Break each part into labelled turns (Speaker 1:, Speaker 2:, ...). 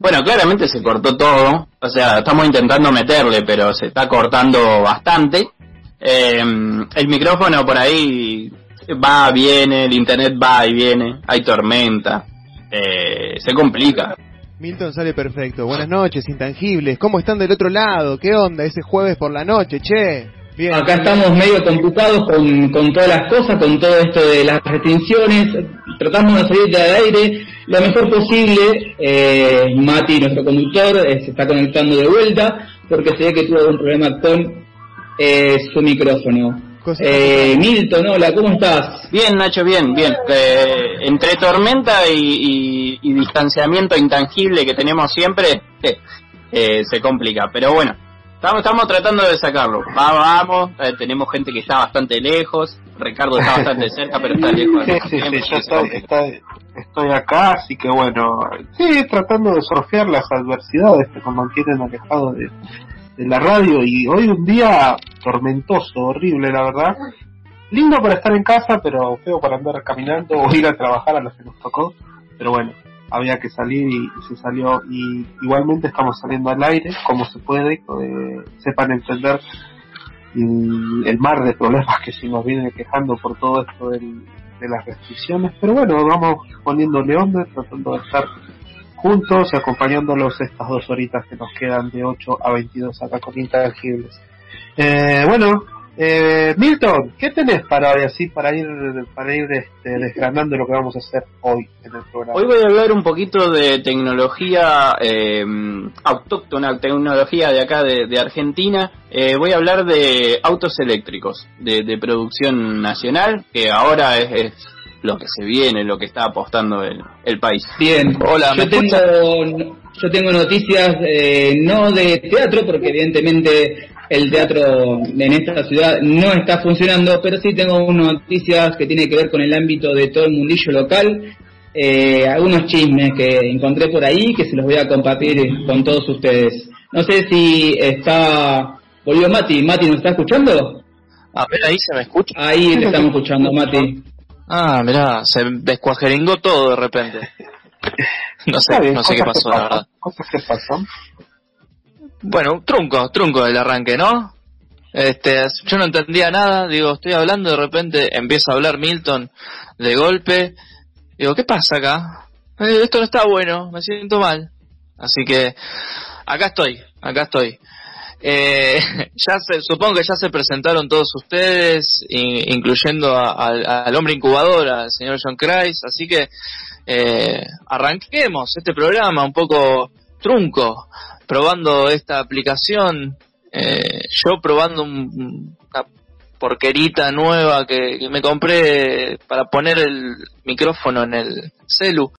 Speaker 1: Bueno, claramente se cortó todo, o sea, estamos intentando meterle, pero se está cortando bastante. Eh, el micrófono por ahí va, viene, el internet va y viene, hay tormenta, eh, se complica.
Speaker 2: Milton sale perfecto. Buenas noches, intangibles. ¿Cómo están del otro lado? ¿Qué onda ese jueves por la noche, che?
Speaker 3: Bien. Acá estamos medio complicados con, con todas las cosas, con todo esto de las restricciones. Tratamos de salir del aire lo mejor posible. Eh, Mati, nuestro conductor, eh, se está conectando de vuelta porque se ve que tuvo algún problema con eh, su micrófono. Eh, Milton, hola, ¿cómo estás?
Speaker 1: Bien, Nacho, bien, bien. Eh, entre tormenta y, distanciamiento intangible que tenemos siempre, eh, se complica. Pero bueno, estamos, estamos tratando de sacarlo. vamos, tenemos gente que está bastante lejos. Ricardo está bastante cerca, pero está lejos.
Speaker 4: Sí, sí, yo estoy, estoy, acá, así que bueno, sí, tratando de surfear las adversidades que nos mantienen alejados de de la radio y hoy un día tormentoso, horrible la verdad. Lindo para estar en casa, pero feo para andar caminando o ir a trabajar a lo que nos tocó. Pero bueno, había que salir y, se salió. Y igualmente estamos saliendo al aire, como se puede, eh, sepan entender el mar de problemas que se nos viene quejando por todo esto de las restricciones. Pero bueno, vamos poniéndole onda, tratando de estar juntos y acompañándolos estas dos horitas que nos quedan de 8 a 22 acá con Intangibles. Eh, bueno, eh, Milton, ¿qué tenés para hoy así para ir para ir este, desgranando lo que vamos a hacer hoy en el programa?
Speaker 1: Hoy voy a hablar un poquito de tecnología eh, autóctona, tecnología de acá de, Argentina. Eh, voy a hablar de autos eléctricos de, de producción nacional, que ahora es lo que se viene, lo que está apostando el, el país.
Speaker 3: Bien, hola, yo tengo, yo tengo noticias eh, no de teatro, porque evidentemente el teatro en esta ciudad no está funcionando, pero sí tengo noticias que tienen que ver con el ámbito de todo el mundillo local, eh, algunos chismes que encontré por ahí que se los voy a compartir con todos ustedes. No sé si está... Volvió Mati, Mati, ¿nos está escuchando?
Speaker 1: A ver, ahí se me escucha.
Speaker 3: Ahí te estamos escuchando, Mati.
Speaker 1: Ah, mirá, se descuajeringó todo de repente. No sé, no sé qué pasó, la verdad.
Speaker 4: ¿Qué pasó?
Speaker 1: Bueno, trunco, trunco el arranque, ¿no? Este, yo no entendía nada, digo, estoy hablando, de repente empieza a hablar Milton de golpe. Digo, ¿qué pasa acá? Eh, esto no está bueno, me siento mal. Así que acá estoy, acá estoy. Eh, ya se, supongo que ya se presentaron todos ustedes, incluyendo al hombre incubador, al señor John Christ, así que eh, arranquemos este programa un poco trunco, probando esta aplicación, eh, yo probando una porquerita nueva que, que, me compré para poner el micrófono en el celu,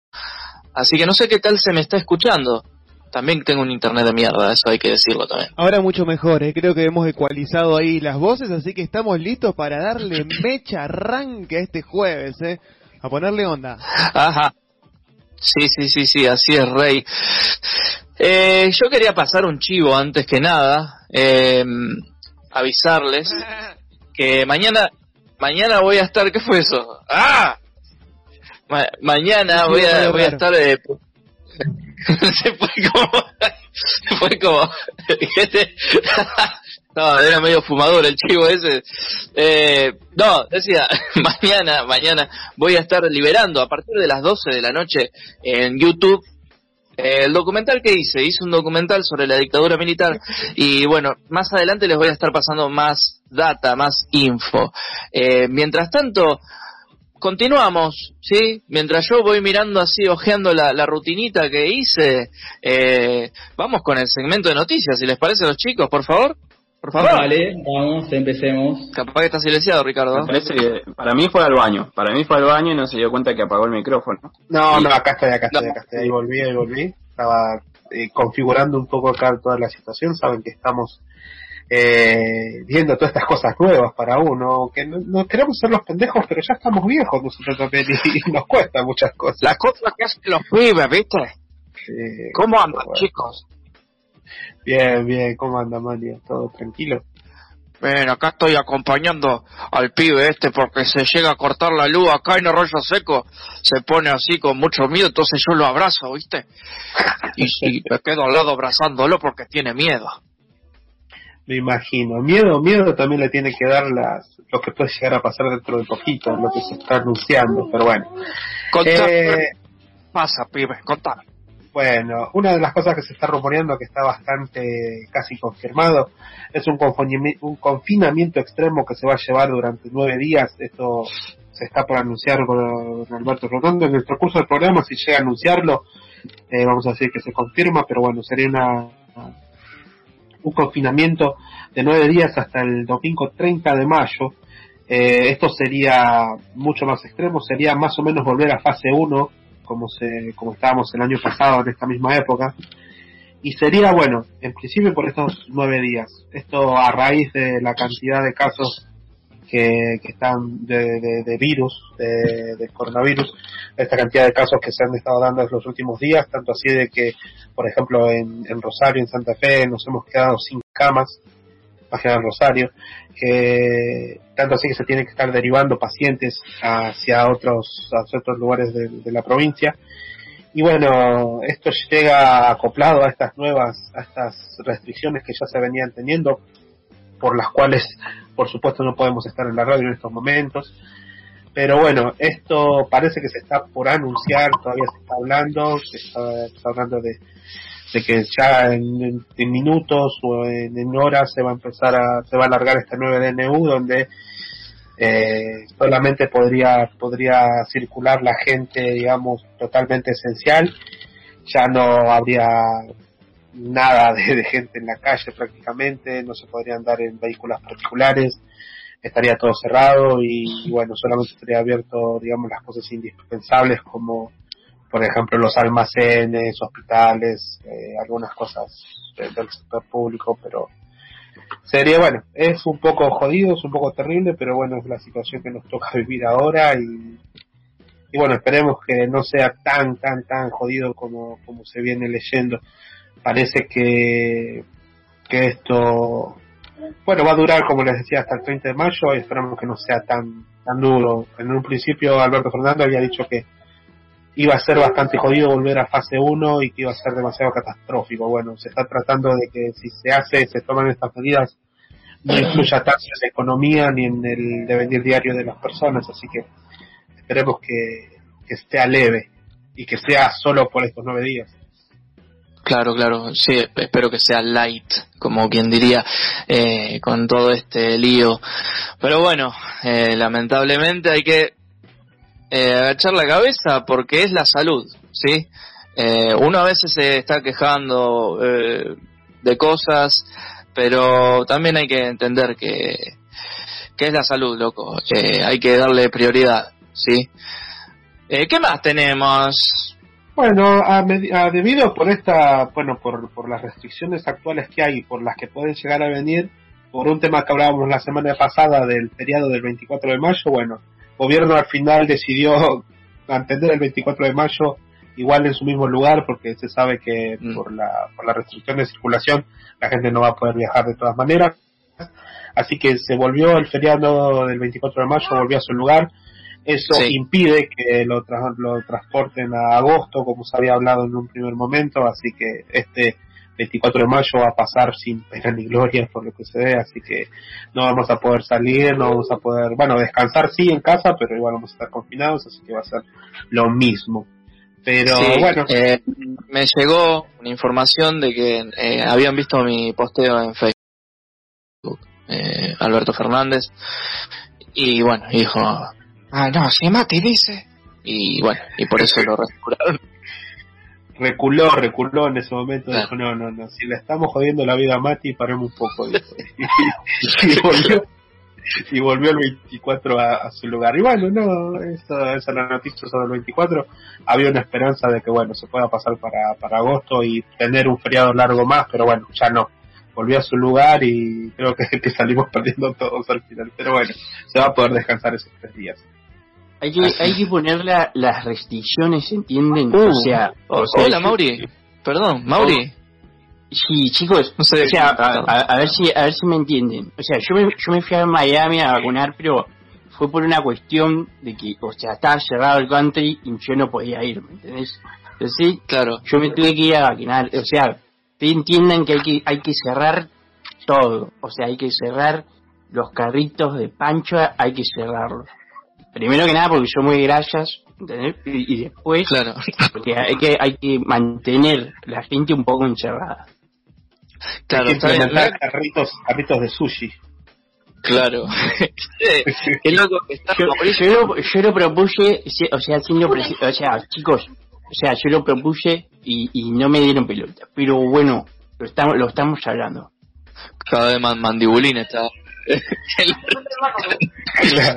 Speaker 1: así que no sé qué tal se me está escuchando también tengo un internet de mierda, eso hay que decirlo también.
Speaker 2: Ahora mucho mejor, ¿eh? creo que hemos ecualizado ahí las voces, así que estamos listos para darle mecha arranque a este jueves, ¿eh? A ponerle onda.
Speaker 1: Ajá. Sí, sí, sí, sí, así es, Rey. Eh, yo quería pasar un chivo antes que nada, eh, avisarles que mañana, mañana voy a estar, ¿qué fue eso? ¡Ah! mañana voy a, voy a estar eh, se fue como, fue como, no, era medio fumador el chivo ese. Eh, no, decía, mañana, mañana voy a estar liberando a partir de las 12 de la noche en YouTube eh, el documental que hice. Hice un documental sobre la dictadura militar y bueno, más adelante les voy a estar pasando más data, más info. Eh, mientras tanto, continuamos, ¿sí? Mientras yo voy mirando así, ojeando la, la rutinita que hice, eh, vamos con el segmento de noticias, si les parece a los chicos, por favor. Por favor.
Speaker 3: Vale, vamos, empecemos.
Speaker 1: Capaz que está silenciado, Ricardo.
Speaker 5: para mí fue al baño. Para mí fue al baño y no se dio cuenta que apagó el micrófono.
Speaker 4: No, no, acá estoy, acá estoy, acá estoy. Ahí volví, ahí volví. Estaba eh, configurando un poco acá toda la situación. Saben que estamos eh, viendo todas estas cosas nuevas para uno, que no, queremos ser los pendejos, pero ya estamos viejos nosotros también y, nos cuesta muchas cosas.
Speaker 1: Las cosas que hacen los pibes, ¿viste? ¿Cómo andan, chicos?
Speaker 4: Bien, bien, ¿cómo anda Mario? ¿Todo tranquilo?
Speaker 1: Ven, acá estoy acompañando al pibe este porque se llega a cortar la luz acá en Arroyo Seco. Se pone así con mucho miedo, entonces yo lo abrazo, ¿viste? Y, y me quedo al lado abrazándolo porque tiene miedo.
Speaker 4: Me imagino. Miedo, miedo también le tiene que dar las, lo que puede llegar a pasar dentro de poquito, lo que se está anunciando, pero bueno.
Speaker 1: Contame,
Speaker 4: Eh,
Speaker 1: pasa, pibe, contame.
Speaker 4: Bueno, una de las cosas que se está rumoreando que está bastante casi confirmado es un, un confinamiento extremo que se va a llevar durante nueve días. Esto se está por anunciar con Alberto Rotondo en el transcurso del programa. Si llega a anunciarlo, eh, vamos a decir que se confirma, pero bueno, sería una un confinamiento de nueve días hasta el domingo 30 de mayo. Eh, esto sería mucho más extremo, sería más o menos volver a fase 1 como se como estábamos el año pasado en esta misma época. Y sería bueno en principio por estos nueve días. Esto a raíz de la cantidad de casos que, que están de, de- virus de, de coronavirus. Esta cantidad de casos que se han estado dando en los últimos días tanto así de que por ejemplo en, en Rosario en Santa Fe nos hemos quedado sin camas en Rosario que tanto así que se tienen que estar derivando pacientes hacia otros hacia otros lugares de, la provincia. Y bueno esto llega acoplado a estas nuevas a estas restricciones que ya se venían teniendo por las cuales por supuesto no podemos estar en la radio en estos momentos. Pero bueno esto parece que se está por anunciar todavía se está hablando se está hablando de de que ya en, en- minutos o en, horas se va a empezar a se va a alargar este 9 DNU donde eh, solamente podría podría circular la gente digamos totalmente esencial. Ya no habría nada de, de gente en la calle prácticamente no se podría andar en vehículos particulares estaría todo cerrado y, bueno solamente estaría abierto digamos las cosas indispensables como por ejemplo los almacenes, hospitales, eh, algunas cosas de- del sector público, pero sería bueno, es un poco jodido, es un poco terrible, pero bueno, es la situación que nos toca vivir ahora y, y bueno, esperemos que no sea tan, tan, tan jodido como, como se viene leyendo. Parece que, que esto, bueno, va a durar, como les decía, hasta el 30 de mayo y esperamos que no sea tan, tan duro. En un principio Alberto Fernández había dicho que iba a ser bastante jodido volver a fase 1 y que iba a ser demasiado catastrófico. Bueno, se está tratando de que si se hace, se toman estas medidas, no influya tanto en la economía ni en el devenir diario de las personas, así que esperemos que, que sea leve y que sea solo por estos nueve días.
Speaker 1: Claro, claro, sí, espero que sea light, como quien diría, eh, con todo este lío. Pero bueno, eh, lamentablemente hay que eh, agachar la cabeza porque es la salud, ¿sí? Eh, uno a veces se está quejando eh, de cosas, pero también hay que entender que, que es la salud, loco. Eh, hay que darle prioridad, ¿sí? Eh, ¿Qué más tenemos?
Speaker 4: Bueno, a a- debido por esta, bueno, por, por las restricciones actuales que hay, y por las que pueden llegar a venir, por un tema que hablábamos la semana pasada del feriado del 24 de mayo, bueno, gobierno al final decidió mantener el 24 de mayo igual en su mismo lugar porque se sabe que
Speaker 1: Mm.
Speaker 4: por la por la restricción de circulación la gente no va a poder viajar de todas maneras. Así que se volvió el feriado del 24 de mayo, volvió a su lugar. Eso
Speaker 1: Sí.
Speaker 4: impide que lo, tra- lo transporten a agosto, como se había hablado en un primer momento. Así que este 24 de mayo va a pasar sin pena ni gloria, por lo que se ve. Así que no vamos a poder salir, no vamos a poder, bueno, descansar sí en casa, pero igual vamos a estar confinados, así que va a ser lo mismo. Pero
Speaker 1: Sí,
Speaker 4: bueno,
Speaker 1: eh, me llegó una información de que eh, habían visto mi posteo en Facebook, eh, Alberto Fernández, y bueno, dijo, ah, no, si Mati dice, y bueno, y por eso lo restauraron.
Speaker 4: Reculó, reculó en ese momento, dijo, no, no, no, si le estamos jodiendo la vida a Mati, paremos un poco. dijo. y, volvió, y volvió el 24 a, a su lugar. Y bueno, no, eso, esa es la noticia sobre el 24. Había una esperanza de que, bueno, se pueda pasar para, para agosto y tener un feriado largo más, pero bueno, ya no. Volvió a su lugar y creo que, que salimos perdiendo todos al final. Pero bueno, se va a poder descansar esos tres días.
Speaker 6: Hay que, hay que poner la- las restricciones, ¿entienden?
Speaker 1: Uh,
Speaker 6: o sea, o sea,
Speaker 1: Hola,
Speaker 6: yo-
Speaker 1: Mauri. Perdón, Mauri.
Speaker 5: Sí, chicos,
Speaker 1: No sé.
Speaker 5: o sea, a, a- a ver si a ver si me entienden. O sea, yo me, yo me fui a Miami a vacunar, pero fue por una cuestión de que, o sea, estaba cerrado el country y yo no podía ir, ¿me entendés? Entonces,
Speaker 1: Claro.
Speaker 5: yo me tuve que ir a vacunar. O sea, te entiendan que hay que hay que cerrar todo. O sea, hay que cerrar los carritos de pancho, hay que cerrarlos. Primero que nada porque son muy grasas, ¿entendés? Y, y después
Speaker 1: Claro.
Speaker 5: porque hay que hay que mantener la gente un poco encerrada.
Speaker 1: Claro,
Speaker 4: Hay que implementar carritos, carritos de sushi.
Speaker 1: Claro. Qué loco que está.
Speaker 5: Yo, yo lo, yo lo propuse, o sea, siendo o sea, chicos, o sea, yo lo propuse y, y no me dieron pelota. Pero bueno, lo estamos, lo estamos hablando.
Speaker 1: Cada vez más mandibulín está.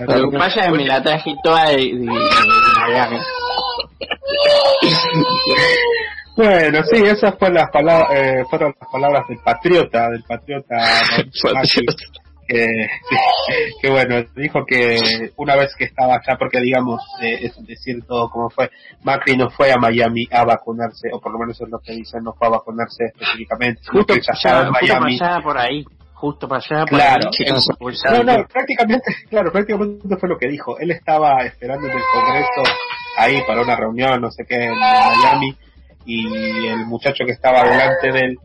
Speaker 5: Lo que pasa es que me la traje toda de, de, de Miami.
Speaker 4: Bueno, sí, esas fueron las palabras, eh, fueron las palabras del patriota, del patriota, Macri, que, que bueno, dijo que una vez que estaba allá, porque digamos, eh, es decir todo como fue, Macri no fue a Miami a vacunarse, o por lo menos es lo que dicen, no fue a vacunarse específicamente,
Speaker 5: Justo
Speaker 4: que ya
Speaker 5: justo
Speaker 4: Miami.
Speaker 5: pasaba por ahí. Justo pasaba por
Speaker 4: Claro. No, no, prácticamente, claro, prácticamente fue lo que dijo. Él estaba esperando en el Congreso ahí para una reunión, no sé qué, en Miami, y el muchacho que estaba delante de él,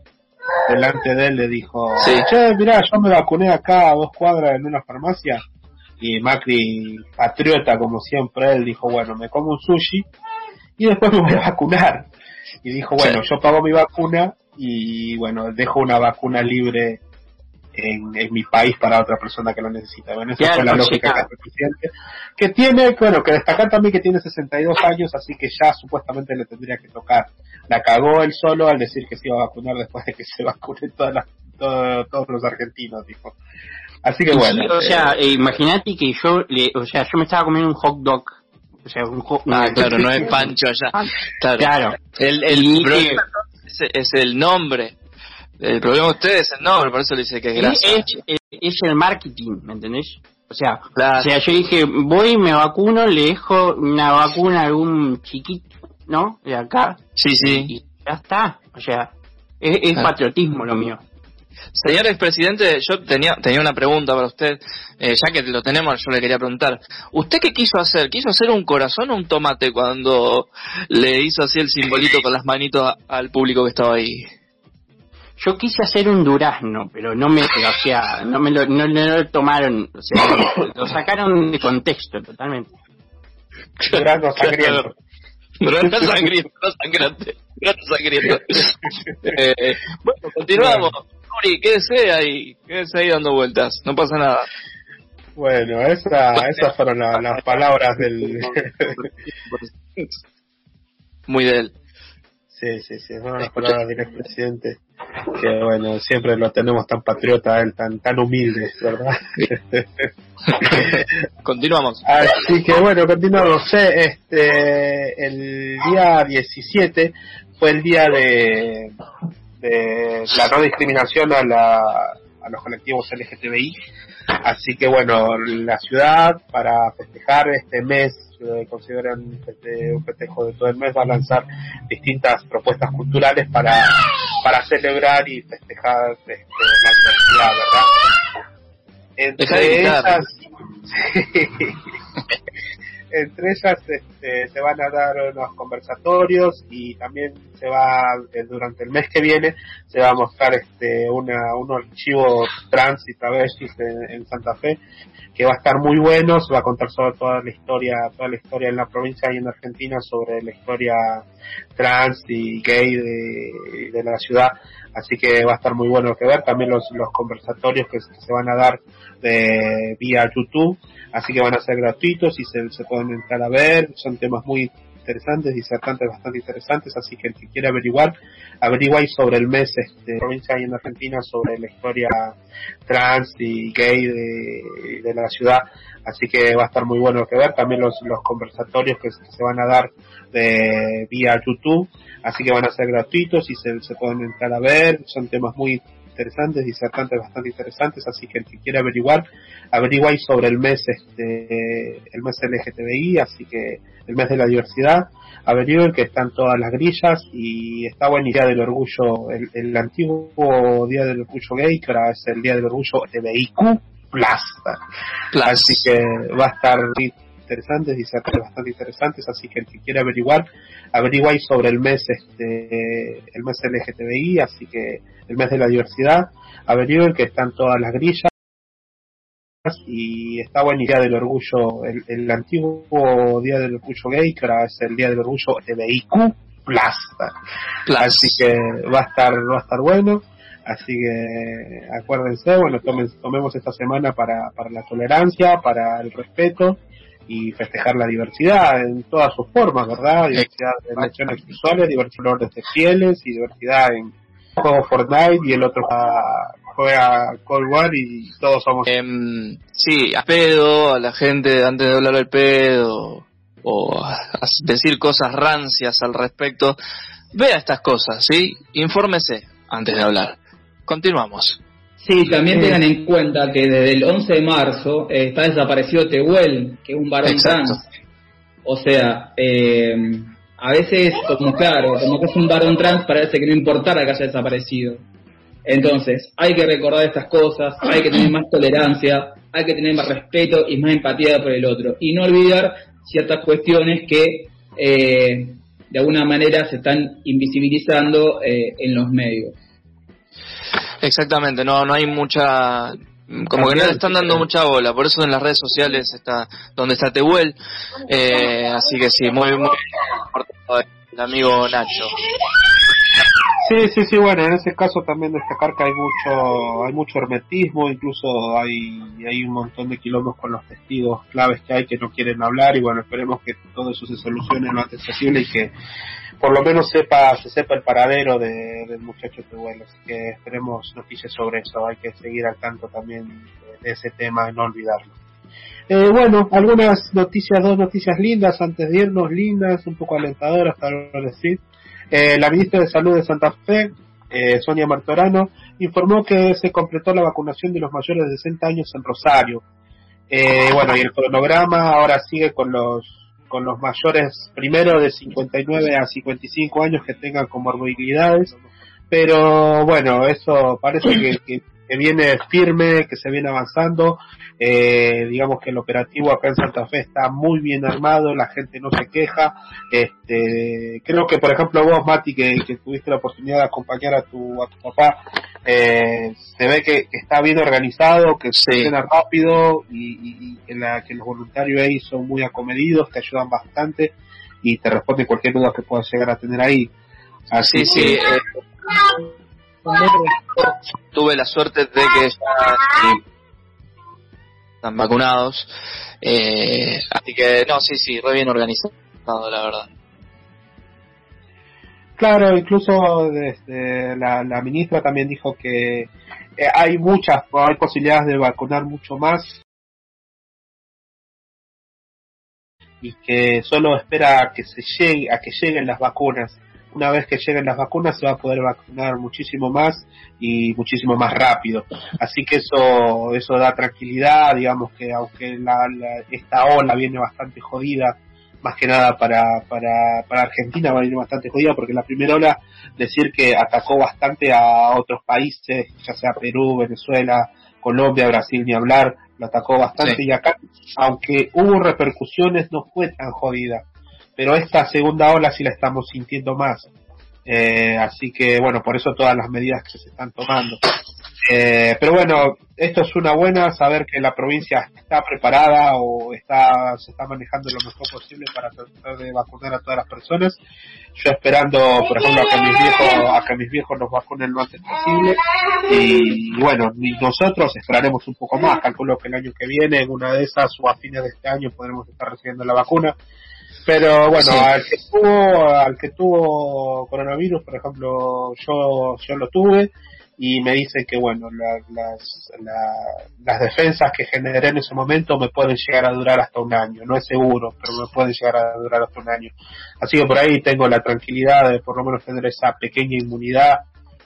Speaker 4: delante de él le dijo,
Speaker 1: Sí.
Speaker 4: che, mirá, yo me vacuné acá a dos cuadras en una farmacia, y Macri, patriota como siempre, él dijo, bueno, me como un sushi, y después me voy a vacunar. Y dijo, bueno, yo pago mi vacuna, y bueno, dejo una vacuna libre en, en mi país para otra persona que lo necesita. Bueno, esa
Speaker 5: Claro,
Speaker 4: fue la lógica que presidente. Que tiene, bueno, que destacar también que tiene 62 años, así que ya supuestamente le tendría que tocar. La cagó él solo al decir que se iba a vacunar después de que se vacunen todas las, todo- todos los argentinos, dijo. Así que bueno.
Speaker 5: sí, o
Speaker 4: eh,
Speaker 5: sea, eh, imagínate que yo, le, o sea, yo me estaba comiendo un hot dog. O sea, un hot
Speaker 1: Ah, claro, no es Pancho allá. Claro.
Speaker 5: Claro.
Speaker 1: El, el es el nombre. El problema de ustedes es el nombre, por eso le dice que es grasa.
Speaker 5: es, es el marketing, ¿me entendés? O sea,
Speaker 1: Claro.
Speaker 5: o sea, yo dije, voy, me vacuno, le dejo una vacuna a algún chiquito, ¿no? De acá.
Speaker 1: Sí, sí.
Speaker 5: Y ya está. O sea, es, es
Speaker 1: Claro.
Speaker 5: patriotismo lo mío.
Speaker 1: Señor expresidente, yo tenía, tenía una pregunta para usted. Eh, ya que lo tenemos, yo le quería preguntar. ¿Usted qué quiso hacer? ¿Quiso hacer un corazón o un tomate cuando le hizo así el simbolito con las manitos al público que estaba ahí?
Speaker 5: Yo quise hacer un durazno, pero no me, o sea, no me lo, no, no lo tomaron, o sea, lo, lo sacaron de contexto totalmente.
Speaker 4: Durazno sangriento.
Speaker 1: Grano sangriento, no sangrante. Grano sangriento. Eh, bueno, continuamos. Uri, quédese ahí, quédese ahí dando vueltas, no pasa nada.
Speaker 4: Bueno, esa, esas fueron la- las palabras del...
Speaker 1: Muy de él.
Speaker 4: Sí, sí, sí, fueron las palabras del expresidente. Que bueno, siempre lo tenemos tan patriota, él, tan, tan humilde, ¿verdad?
Speaker 1: Continuamos.
Speaker 4: Así que bueno, continuamos. Este, el día 17 fue el día de, de la no discriminación a, la, a los colectivos LGTBI. Así que bueno, la ciudad para festejar este mes, eh, consideran este, un festejo de todo el mes, va a lanzar distintas propuestas culturales para, para celebrar y festejar este, la diversidad, ¿verdad? Entre
Speaker 1: gritar.
Speaker 4: entre ellas este, se van a dar unos conversatorios y también se va eh, durante el mes que viene se va a mostrar este una unos archivos trans y travestis en, en Santa Fe que va a estar muy bueno se va a contar sobre toda la historia toda la historia en la provincia y en Argentina sobre la historia trans y gay de, de la ciudad así que va a estar muy bueno que ver. También los los conversatorios que, se- se van a dar de vía YouTube así que van a ser gratuitos y se, se pueden entrar a ver, son temas muy interesantes, disertantes bastante interesantes, así que el que quiera averiguar, averigua ahí sobre el mes este, provincia y en Argentina sobre la historia trans y gay de, de la ciudad, así que va a estar muy bueno que ver, también los, los conversatorios que, se- que se van a dar de vía YouTube, así que van a ser gratuitos y se, se pueden entrar a ver, son temas muy interesantes, disertantes bastante interesantes, así que el que quiera averiguar, averiguáis sobre el mes este el mes LGTBI, así que el mes de la diversidad, averigüen que están todas las grillas y está buen día del orgullo, el, el antiguo día del orgullo gay, que ahora es el día del orgullo LGBTIQ+.
Speaker 1: Plus.
Speaker 4: Así que va a estar interesantes y bastante interesantes, así que el que quiera averiguar, averiguáis sobre el mes este el mes LGTBI, así que el mes de la diversidad, averigüen que están todas las grillas y está buen día del orgullo, el, el antiguo día del orgullo gay, que ahora es el día del orgullo LGBTIQ+.
Speaker 1: Plus.
Speaker 4: Así que va a estar va a estar bueno. Así que acuérdense, bueno, tomen, tomemos esta semana para, para la tolerancia, para el respeto y festejar la diversidad en todas sus formas, ¿verdad? Diversidad de elecciones sexuales, diversidad de fieles y diversidad en juego Fortnite y el otro juega, juega Cold War y todos somos...
Speaker 1: Em, sí, a pedo, a la gente antes de hablar al pedo o a decir cosas rancias al respecto, vea estas cosas, ¿sí? Infórmese antes de hablar. Continuamos.
Speaker 3: Sí, también tengan en cuenta que desde el 11 de marzo eh, está desaparecido Tehuel, que es un varón
Speaker 1: Exacto.
Speaker 3: trans. O sea, eh, a veces, como claro, como que es un varón trans, parece que no importara que haya desaparecido. Entonces, hay que recordar estas cosas, hay que tener más tolerancia, hay que tener más respeto y más empatía por el otro. Y no olvidar ciertas cuestiones que eh, de alguna manera se están invisibilizando eh, en los medios.
Speaker 1: Exactamente, no, no hay mucha, como que no le están dando mucha bola, por eso en las redes sociales está donde está Tehuel, eh, así que sí, muy, muy importante el amigo Nacho.
Speaker 4: Sí, sí, sí, bueno, en ese caso también destacar que hay mucho, hay mucho hermetismo, incluso hay, hay un montón de quilombos con los testigos claves que hay que no quieren hablar y bueno, esperemos que todo eso se solucione lo antes posible y que por lo menos sepa, se sepa el paradero de- del muchacho que vuela, así que esperemos noticias sobre eso, hay que seguir al tanto también de, de ese tema y no olvidarlo. Eh, bueno, algunas noticias, dos noticias lindas antes de irnos, lindas, un poco alentadoras, tal vez decir. Eh, la ministra de Salud de Santa Fe, eh, Sonia Martorano, informó que se completó la vacunación de los mayores de 60 años en Rosario. Eh, bueno, y el cronograma ahora sigue con los con los mayores primero de 59 a 55 años que tengan comorbilidades, pero bueno, eso parece que, que- que viene firme, que se viene avanzando. Eh, digamos que el operativo acá en Santa Fe está muy bien armado, la gente no se queja. Este, creo que, por ejemplo, vos, Mati, que, que tuviste la oportunidad de acompañar a tu, a tu papá, eh, se ve que, que está bien organizado, que
Speaker 1: Sí.
Speaker 4: funciona rápido y, y- y que, la, que los voluntarios ahí son muy acomedidos, te ayudan bastante y te responden cualquier duda que puedas llegar a tener ahí. Así
Speaker 1: Sí, sí,
Speaker 4: que,
Speaker 1: eh, tuve la suerte de que ya sí, están vacunados, eh, así que no, sí, sí, re bien organizado, la verdad.
Speaker 4: Claro, incluso desde la, la ministra también dijo que eh, hay muchas, hay posibilidades de vacunar mucho más y que solo espera a que se llegue, a que lleguen las vacunas. Una vez que lleguen las vacunas se va a poder vacunar muchísimo más y muchísimo más rápido. Así que eso eso da tranquilidad, digamos que aunque la, la- esta ola viene bastante jodida, más que nada para, para, para Argentina va a venir bastante jodida porque la primera ola decir que atacó bastante a otros países, ya sea Perú, Venezuela, Colombia, Brasil, ni hablar, lo atacó bastante
Speaker 1: Sí.
Speaker 4: y acá, aunque hubo repercusiones, no fue tan jodida. Pero esta segunda ola sí la estamos sintiendo más. Eh, así que bueno, por eso todas las medidas que se están tomando. Eh, pero bueno, esto es una buena, saber que la provincia está preparada o está se está manejando lo mejor posible para tratar de vacunar a todas las personas. Yo esperando, por ejemplo, a que mis viejos, a que mis viejos nos vacunen lo antes posible. Y bueno, nosotros esperaremos un poco más. Calculo que el año que viene, en una de esas o a fines de este año, podremos estar recibiendo la vacuna. Pero bueno,
Speaker 1: Sí.
Speaker 4: al que tuvo, al que tuvo coronavirus, por ejemplo, yo, yo lo tuve y me dicen que bueno, la- las, la- las defensas que generé en ese momento me pueden llegar a durar hasta un año. No es seguro, pero me pueden llegar a durar hasta un año. Así que por ahí tengo la tranquilidad de por lo menos tener esa pequeña inmunidad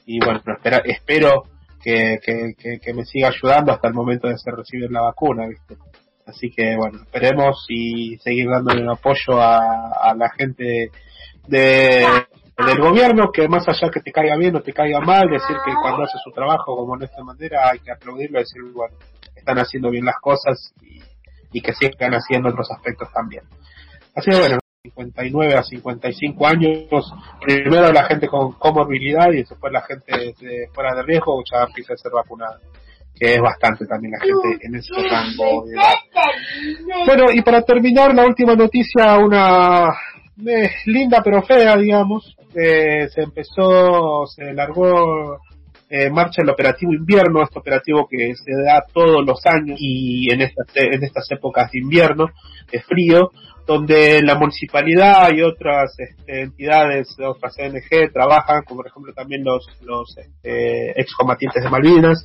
Speaker 4: y bueno, pero espera- espero que, que, que, que me siga ayudando hasta el momento de hacer recibir la vacuna, ¿viste? Así que bueno, esperemos y seguir dándole apoyo a, la gente de, del gobierno, que más allá que te caiga bien o te caiga mal, decir que cuando hace su trabajo como de esta manera hay que aplaudirlo y decir, bueno, están haciendo bien las cosas y, y que sigan haciendo otros aspectos también. Así que bueno, 59 a 55 años, primero la gente con comorbilidad y después la gente de fuera de riesgo ya empieza a ser vacunada, que es bastante también la gente en ese rango de edad. Bueno, y para terminar, la última noticia, una eh, linda pero fea, digamos, eh, se empezó, se largó eh, marcha el operativo invierno, este operativo que se da todos los años y en estas, en estas épocas de invierno, de frío, donde la municipalidad y otras este, entidades, otras ONG trabajan, como por ejemplo también los, los este, excombatientes de Malvinas,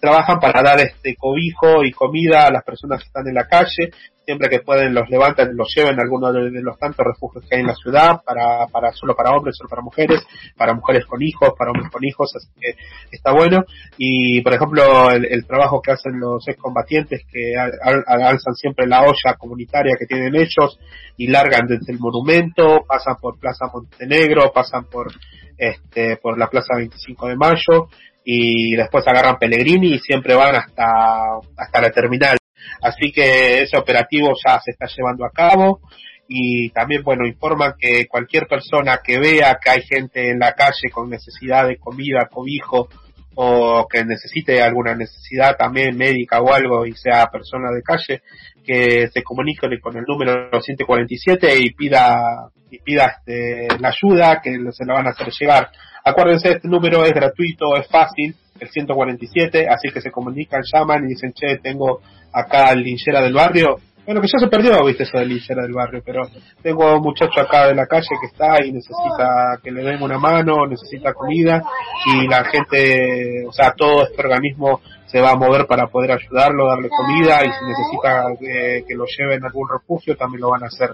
Speaker 4: trabajan para dar este cobijo y comida a las personas que están en la calle, siempre que pueden los levantan, los llevan a alguno de, los tantos refugios que hay en la ciudad, para, para solo para hombres, solo para mujeres, para mujeres con hijos, para hombres con hijos, así que está bueno. Y por ejemplo, el, el trabajo que hacen los excombatientes que al, al, alzan siempre la olla comunitaria que tienen ellos y largan desde el monumento, pasan por Plaza Montenegro, pasan por este, por la Plaza 25 de Mayo y después agarran Pellegrini y siempre van hasta, hasta la terminal Así que ese operativo ya se está llevando a cabo y también, bueno, informan que cualquier persona que vea que hay gente en la calle con necesidad de comida, cobijo o que necesite alguna necesidad también médica o algo y sea persona de calle, que se comunique con el número 147 y pida y pida este, la ayuda que se la van a hacer llegar. Acuérdense, este número es gratuito, es fácil, el 147, así que se comunican, llaman y dicen, che, tengo acá el linchera del barrio. Bueno, que ya se perdió, viste, eso del linchera del barrio, pero tengo un muchacho acá de la calle que está y necesita que le den una mano, necesita comida y la gente, o sea, todo este organismo se va a mover para poder ayudarlo, darle comida y si necesita que, que lo lleven a algún refugio también lo van a hacer.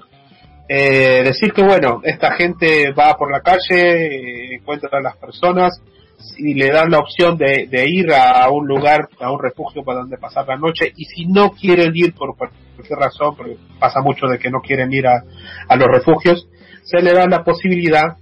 Speaker 4: Eh, decir que bueno, esta gente va por la calle, eh, encuentra a las personas, y le dan la opción de, ir a un lugar, a un refugio para donde pasar la noche. Y si no quieren ir por cualquier razón, porque pasa mucho de que no quieren ir a, a los refugios, se le da la posibilidad,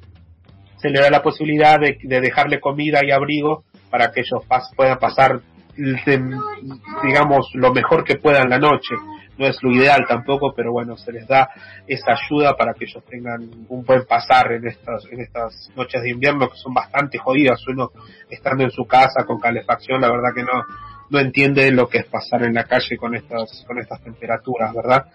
Speaker 4: se le da la posibilidad de, de dejarle comida y abrigo para que ellos puedan pasar, digamos, lo mejor que puedan la noche no es lo ideal tampoco, pero bueno, se les da esa ayuda para que ellos tengan un buen pasar en estas, en estas noches de invierno que son bastante jodidas. Uno estando en su casa con calefacción, la verdad que no, no entiende lo que es pasar en la calle con estas, con estas temperaturas, ¿verdad?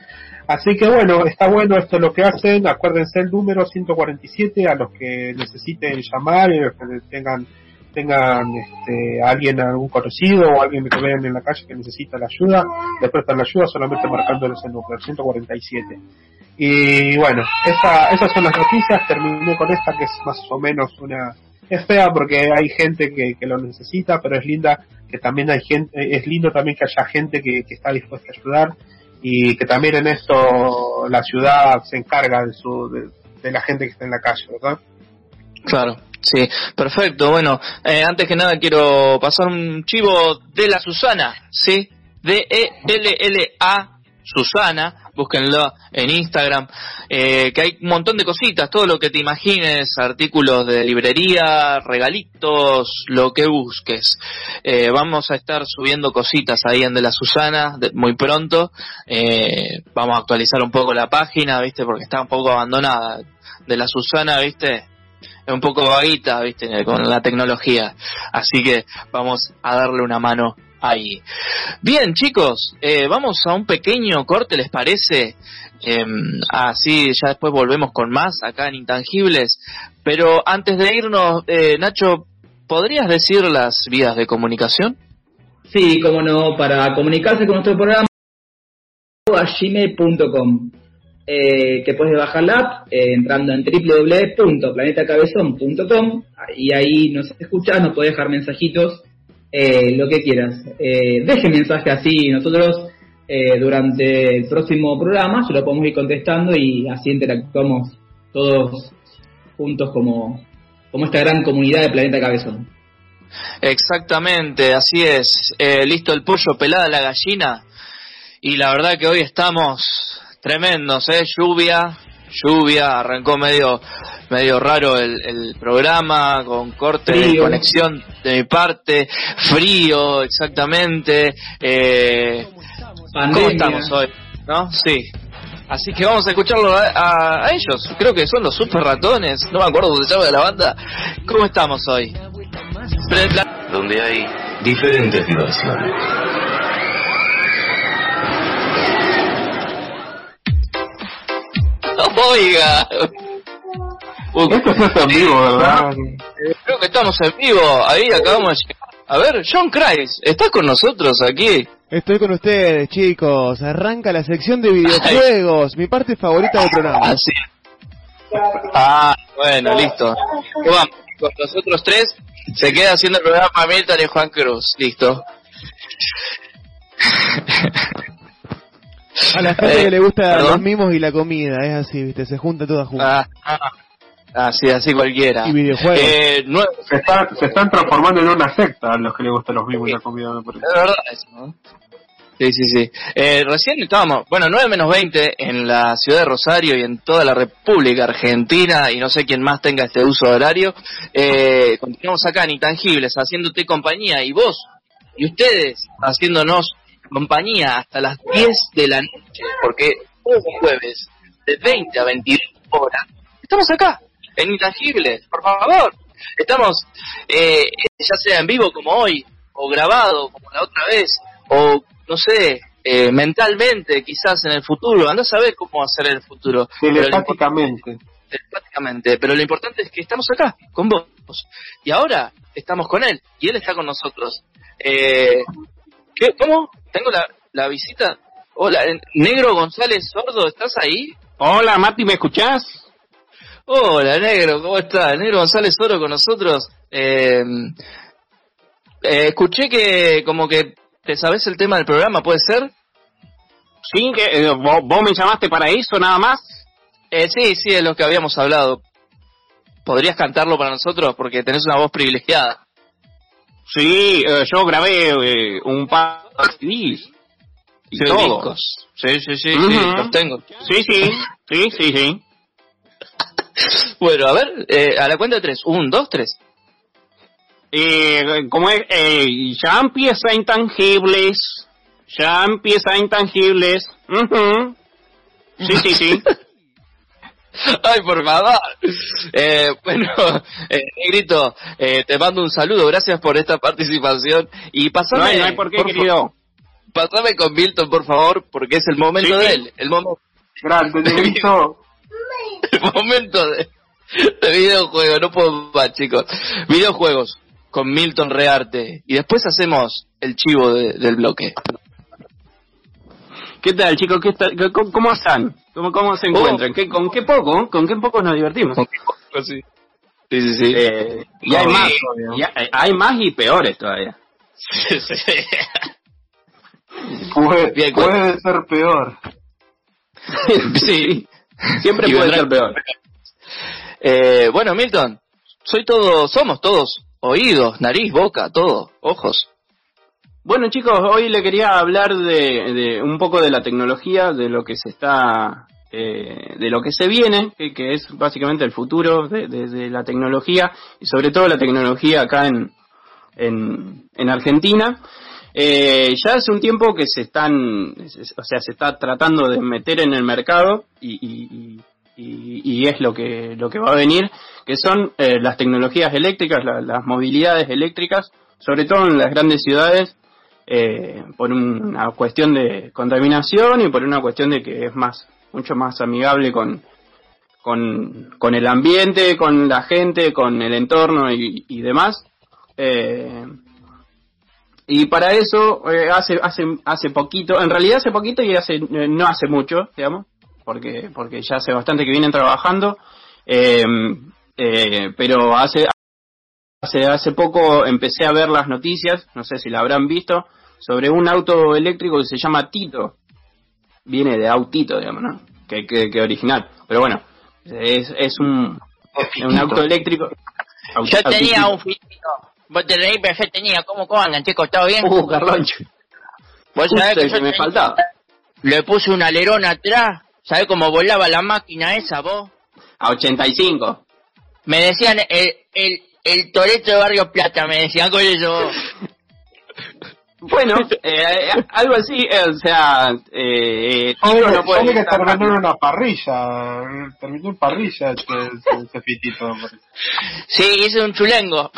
Speaker 4: Así que bueno, está bueno esto lo que hacen. Acuérdense el número 147 a los que necesiten llamar y los que tengan tengan este, alguien, algún conocido o alguien que vean en la calle que necesita la ayuda, le prestan la ayuda solamente marcándoles el número, 147. Y bueno, esa, esas son las noticias, terminé con esta que es más o menos una... Es fea porque hay gente que, que lo necesita, pero es linda que también hay gente, es lindo también que haya gente que, que está dispuesta a ayudar y que también en esto la ciudad se encarga de, su, de, de la gente que está en la calle, ¿verdad?
Speaker 1: Claro, Sí, perfecto. Bueno, eh, antes que nada quiero pasar un chivo de la Susana, ¿sí? D-E-L-L-A Susana, búsquenlo en Instagram, eh, que hay un montón de cositas, todo lo que te imagines, artículos de librería, regalitos, lo que busques. Eh, vamos a estar subiendo cositas ahí en De la Susana de, muy pronto. Eh, vamos a actualizar un poco la página, ¿viste? Porque está un poco abandonada. De la Susana, ¿viste? Un poco vaguita, viste, con la tecnología. Así que vamos a darle una mano ahí. Bien, chicos, eh, vamos a un pequeño corte, ¿les parece? Eh, así ya después volvemos con más acá en Intangibles. Pero antes de irnos, eh, Nacho, ¿podrías decir las vías de comunicación?
Speaker 3: Sí, como no, para comunicarse con nuestro programa, gmail.com eh, que puedes bajar la app eh, entrando en www.planetacabezón.com y ahí nos escuchas, nos puedes dejar mensajitos, eh, lo que quieras. Eh, deje mensaje así, nosotros durante el próximo programa se lo podemos ir contestando y así interactuamos todos juntos como, como esta gran comunidad de Planeta Cabezón.
Speaker 1: Exactamente, así es. Listo el pollo, pelada la gallina. Y la verdad que hoy estamos tremendos, ¿eh? Lluvia, lluvia, arrancó medio medio raro el, el programa, con corte de
Speaker 3: Frío.
Speaker 1: conexión de mi parte, frío, exactamente. Eh, ¿Cómo estamos hoy? ¿No? Sí. Así que vamos a escucharlo a, a- a ellos. Creo que son los super ratones. No me acuerdo cómo se llama la banda. ¿Cómo estamos hoy?
Speaker 7: Donde hay diferentes diversiones.
Speaker 1: Oiga. Uy,
Speaker 4: Esto hace en vivo, ¿verdad?
Speaker 1: eh, creo que estamos en vivo. Ahí acabamos de llegar. A ver, John Christ, ¿estás con nosotros aquí?
Speaker 2: Estoy con ustedes, chicos. Arranca la sección de videojuegos, mi parte favorita del programa.
Speaker 1: Así. Ah, bueno, listo. ¿Qué vamos? Con nosotros tres se queda haciendo el programa Milton y Juan Cruz. Listo.
Speaker 2: A la gente que le gusta
Speaker 1: Eh, ¿Perdón?
Speaker 2: los mimos y la comida, es así, ¿viste? Se junta toda junta.
Speaker 1: Ah, ah, así, así cualquiera.
Speaker 2: Y videojuegos.
Speaker 1: Eh,
Speaker 4: Se, está- se están transformando en una secta a los que les gustan los mismos y la comida, me parece.
Speaker 1: Es verdad eso, ¿no? Sí, sí, sí. Eh, recién estábamos, bueno, 9 menos 20 en la ciudad de Rosario y en toda la República Argentina y no sé quién más tenga este uso de horario. Eh, continuamos acá en Intangibles haciéndote compañía y vos y ustedes haciéndonos compañía hasta las 10 de la noche porque todos los jueves de 20 a 22 horas estamos acá en Intangibles, por favor. Estamos eh, ya sea en vivo como hoy o grabado como la otra vez o no sé, eh, mentalmente quizás en el futuro, andás a ver cómo va a ser el futuro.
Speaker 4: Telepáticamente.
Speaker 1: telepáticamente, pero lo importante es que estamos acá, con vos. Y ahora estamos con él, y él está con nosotros. Eh, ¿qué- ¿Cómo? Tengo la, la visita. Hola, eh, Negro González Sordo, ¿estás ahí?
Speaker 5: Hola, Mati, ¿me escuchás?
Speaker 1: Hola, Negro, ¿cómo estás? Negro González Sordo con nosotros. Eh, eh, escuché que como que te sabes el tema del programa, ¿puede ser?
Speaker 5: Sí, que eh, vos, vos me llamaste para eso nada más.
Speaker 1: Eh, sí, sí, es lo que habíamos hablado. ¿Podrías cantarlo para nosotros? Porque tenés una voz privilegiada.
Speaker 5: Sí, eh, yo grabé eh, un par Y
Speaker 1: Sí,
Speaker 5: todo.
Speaker 1: discos. Sí, sí, sí, los tengo.
Speaker 5: Sí, sí, sí, sí, sí.
Speaker 1: Bueno, a ver, eh, a la cuenta de tres. Un, dos, tres.
Speaker 5: Eh, como es, eh, ya empieza Intangibles. Ya empieza Intangibles. Ujú. Sí, sí, sí.
Speaker 1: Ay, por favor. Eh, bueno, eh, Negrito, eh, te mando un saludo. Gracias por esta participación. Y pasame,
Speaker 5: No hay, no hay por qué,
Speaker 1: fa-
Speaker 5: querido.
Speaker 1: pasame con Milton, por favor, porque es el momento
Speaker 5: Sí,
Speaker 1: de él. El, momo-
Speaker 4: Grande, negrito.
Speaker 1: el momento de, de videojuegos. No puedo más, chicos. Videojuegos con Milton Rearte. Y después hacemos el chivo de- del bloque.
Speaker 5: ¿Qué tal, chicos? ¿Qué tal? ¿Cómo, cómo están? ¿Cómo, cómo se encuentran? ¿Qué, ¿Con qué poco? ¿Con qué poco nos divertimos?
Speaker 1: Sí, sí, sí. sí.
Speaker 5: Eh, y hay más.
Speaker 4: obvio.
Speaker 5: y hay, hay más y peores todavía.
Speaker 1: Sí, sí.
Speaker 4: Puede,
Speaker 1: Bien,
Speaker 4: puede ser peor.
Speaker 5: sí. Siempre puede ser peor.
Speaker 1: Eh, bueno, Milton, soy todo, somos todos oídos, nariz, boca, todo, ojos.
Speaker 5: Bueno, chicos, hoy le quería hablar de, de un poco de la tecnología, de lo que se está, eh, de lo que se viene, que, que es básicamente el futuro de, de- la tecnología y sobre todo la tecnología acá en, en, en Argentina. Eh, ya hace un tiempo que se están, o sea, se está tratando de meter en el mercado y, y- y- y es lo que, lo que va a venir, que son eh, las tecnologías eléctricas, la- las movilidades eléctricas, sobre todo en las grandes ciudades, eh, por una cuestión de contaminación y por una cuestión de que es más, mucho más amigable con, con, con el ambiente, con la gente, con el entorno y, demás. Eh, y para eso, eh, hace, hace, hace poquito, en realidad hace poquito y hace, eh, no hace mucho, digamos, porque, porque ya hace bastante que vienen trabajando, eh, eh, pero hace, hace, hace poco empecé a ver las noticias, no sé si la habrán visto, sobre un auto eléctrico que se llama Tito. Viene de autito, digamos, ¿no? Que, que, que original. Pero bueno, es, es un, un auto eléctrico.
Speaker 1: Yo tenía un fitito.
Speaker 8: Vos te reís, pero yo tenía. ¿Cómo, cómo andan, chicos? ¿Todo bien?
Speaker 5: Uh, Carloncho.
Speaker 8: Vos
Speaker 5: Justo
Speaker 8: sabés que yo
Speaker 5: que me
Speaker 8: tenía-
Speaker 5: faltaba.
Speaker 8: Le puse un alerón atrás. ¿Sabés cómo volaba la máquina esa, vos?
Speaker 5: A 85.
Speaker 8: Me decían el, el, el Toreto de Barrio Plata, me decían con eso vos.
Speaker 5: Bueno, eh, algo así, eh, o sea, eh, no puede
Speaker 4: que
Speaker 5: estar
Speaker 4: terminó en una parrilla. Terminó en parrilla ese fitito. me parece.
Speaker 8: Sí, hice un chulengo.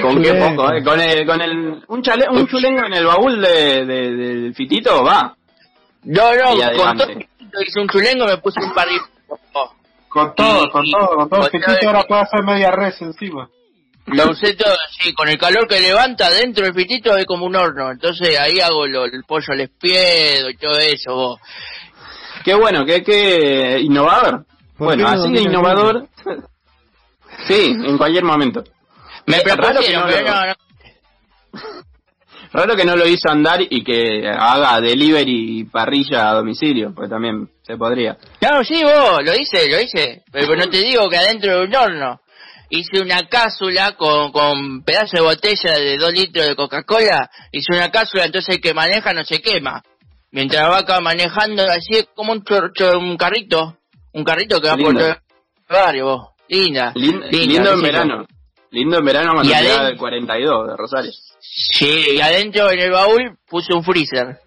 Speaker 5: ¿Con qué poco, eh? Con el, con el, un, chale, un chulengo en el baúl de, de- del fitito, va.
Speaker 8: No, no, con todo hice un chulengo me puse un parrillito.
Speaker 4: Con todo, con todo, con todo. Fitito ahora puede hacer media res encima.
Speaker 8: Lo usé todo, sí, con el calor que levanta dentro del pitito es como un horno. Entonces ahí hago lo- el pollo al espiedo y todo eso, vos.
Speaker 5: Qué bueno, qué, qué innovador.
Speaker 2: ¿Por
Speaker 5: Bueno, así de
Speaker 2: el
Speaker 5: innovador. Sí, en cualquier momento.
Speaker 8: Me
Speaker 5: Eh, raro que
Speaker 8: propusieron,
Speaker 5: no
Speaker 8: pero
Speaker 5: lo-
Speaker 8: no, no.
Speaker 5: Raro que no lo hizo andar y que haga delivery y parrilla a domicilio, pues también se podría.
Speaker 8: No, sí, vos, lo hice, lo hice. Pero no te digo que adentro de un horno. Hice una cápsula con, con pedazo de botella de dos litros de Coca-Cola. Hice una cápsula, entonces el que maneja no se quema. Mientras va acá manejando, así es como un, chor- chor- un carrito. Un carrito que va por todo el barrio, vos. Linda.
Speaker 5: Lin-
Speaker 8: linda,
Speaker 5: lindo en verano. Lindo en verano cuando llegaba del 42 de Rosario.
Speaker 8: Sí, y adentro en el baúl puse un freezer.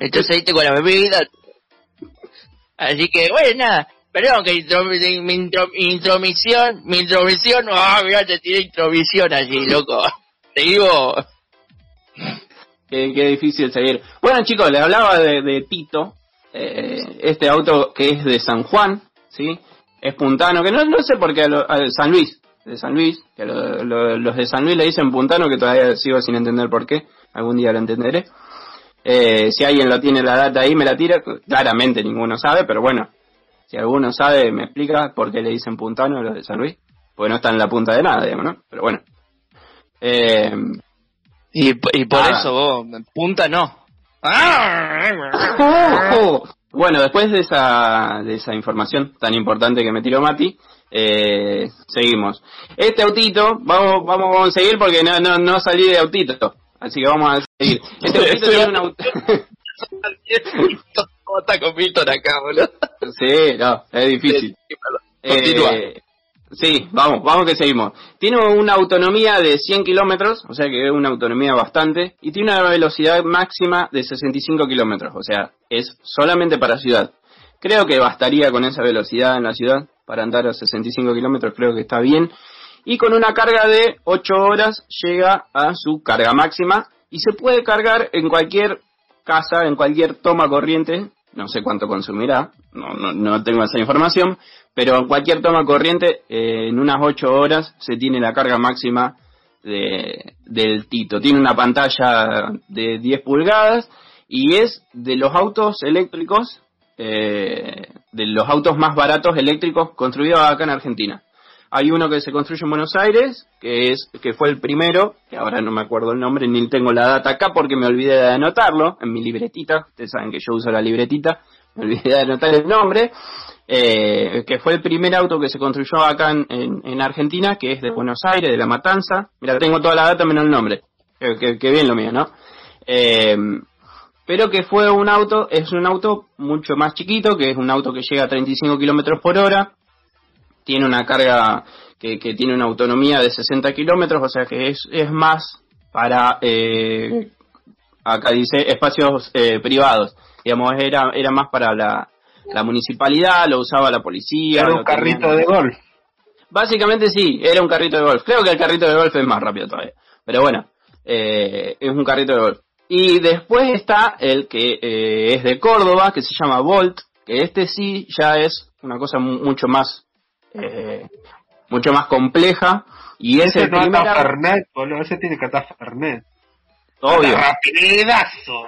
Speaker 8: Entonces ahí tengo la bebida. Así que, bueno, nada. Perdón que intro- mi intro- intromisión, mi intromisión, ah, mirá, te tiré intromisión allí, loco. Te digo,
Speaker 5: Qué, qué difícil seguir. Bueno, chicos, les hablaba de, de Tito, eh, este auto que es de San Juan, ¿sí? Es puntano, que no, no sé por qué, a lo- a San Luis, de San Luis, que lo- lo- los de San Luis le dicen puntano, que todavía sigo sin entender por qué, algún día lo entenderé. Eh, si alguien lo tiene la data ahí, me la tira, claramente ninguno sabe, pero bueno, si alguno sabe, me explica por qué le dicen puntano a los de San Luis, porque no están en la punta de nada, digamos, ¿no? Pero bueno. Eh,
Speaker 6: Y, y por
Speaker 5: Ah.
Speaker 6: eso vos, punta no.
Speaker 5: Bueno, después de esa, de esa información tan importante que me tiró Mati, eh, seguimos. Este autito, vamos, vamos, vamos a seguir porque no, no, no salí de autito. Así que vamos a seguir. Este autito tiene un auto.
Speaker 6: ¿Cómo está con Víctor acá, boludo?
Speaker 5: sí, no, es difícil.
Speaker 6: Continúa.
Speaker 5: Eh, sí, vamos, vamos que seguimos. Tiene una autonomía de 100 kilómetros, o sea que es una autonomía bastante, y tiene una velocidad máxima de 65 kilómetros, o sea, es solamente para ciudad. Creo que bastaría con esa velocidad en la ciudad para andar a 65 kilómetros, creo que está bien. Y con una carga de 8 horas llega a su carga máxima y se puede cargar en cualquier casa, en cualquier toma corriente, no sé cuánto consumirá, no, no, no tengo esa información, pero cualquier toma corriente, eh, en unas 8 horas se tiene la carga máxima de, del Tito. Tiene una pantalla de 10 pulgadas y es de los autos eléctricos, eh, de los autos más baratos eléctricos construidos acá en Argentina. Hay uno que se construye en Buenos Aires, que es que fue el primero, que ahora no me acuerdo el nombre ni tengo la data acá porque me olvidé de anotarlo en mi libretita. Ustedes saben que yo uso la libretita, me olvidé de anotar el nombre. eh, que fue el primer auto que se construyó acá en, en- en Argentina, que es de Buenos Aires, de La Matanza. Mira, tengo toda la data menos el nombre. Que, que- que bien lo mío, ¿no? Eh, pero que fue un auto, es un auto mucho más chiquito, que es un auto que llega a 35 kilómetros por hora, tiene una carga que, que tiene una autonomía de 60 kilómetros, o sea que es, es más para, eh, acá dice, espacios eh, privados. Digamos, era, era más para la, la municipalidad, lo usaba la policía.
Speaker 4: Era un carrito
Speaker 5: tenían-
Speaker 4: de golf.
Speaker 5: Básicamente sí, era un carrito de golf. Creo que el carrito de golf es más rápido todavía. Pero bueno, eh, es un carrito de golf. Y después está el que eh, es de Córdoba, que se llama Volt, que este sí ya es una cosa mu- mucho más eh, mucho más compleja y es
Speaker 4: Ese no anda Fernet, boludo. Ese tiene que estar Fernet.
Speaker 5: obvio.
Speaker 4: Rapidazo.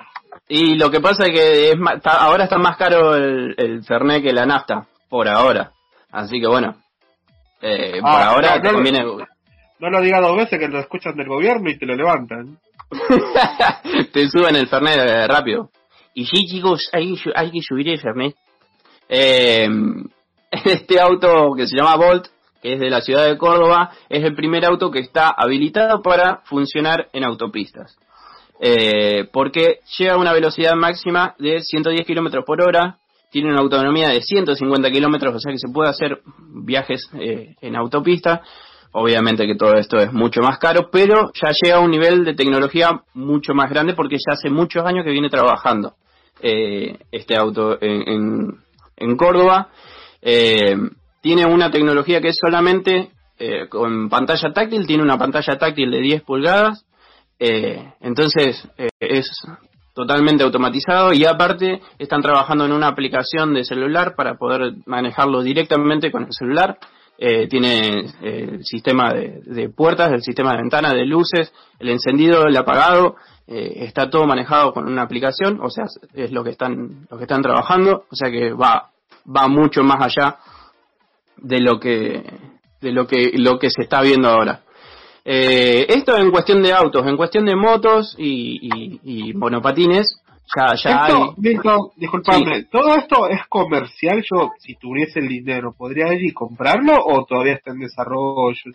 Speaker 5: Y lo que pasa es que es ma- está- ahora está más caro el, el Fernet que la nafta, por ahora. Así que bueno, eh, por
Speaker 4: Ah,
Speaker 5: ahora
Speaker 4: no,
Speaker 5: te
Speaker 4: no,
Speaker 5: conviene...
Speaker 4: No lo digas dos veces que lo escuchan del gobierno y te lo levantan.
Speaker 5: te suben el Fernet eh, rápido. Y sí, chicos, hay, hay que subir el Fernet. Eh, este auto que se llama Volt, que es de la ciudad de Córdoba, es el primer auto que está habilitado para funcionar en autopistas. Eh, porque llega a una velocidad máxima de 110 kilómetros por hora, tiene una autonomía de 150 kilómetros, o sea que se puede hacer viajes eh, en autopista. Obviamente que todo esto es mucho más caro, pero ya llega a un nivel de tecnología mucho más grande porque ya hace muchos años que viene trabajando eh, este auto en, en, en Córdoba. Eh, tiene una tecnología que es solamente eh, con pantalla táctil, tiene una pantalla táctil de 10 pulgadas, eh, entonces eh, es totalmente automatizado y aparte están trabajando en una aplicación de celular para poder manejarlo directamente con el celular. Eh, tiene eh, el sistema de, de puertas, el sistema de ventanas, de luces, el encendido, el apagado, eh, está todo manejado con una aplicación, o sea, es lo que están, lo que están trabajando, o sea que va, va mucho más allá de lo que, de lo que, lo que se está viendo ahora. Eh, esto en cuestión de autos, en cuestión de motos y, y, y monopatines, ya, ya hay.
Speaker 4: Esto, Milton, disculpame, ¿todo esto es comercial? Yo, si tuviese el dinero, ¿podría ir y comprarlo o todavía está en desarrollo?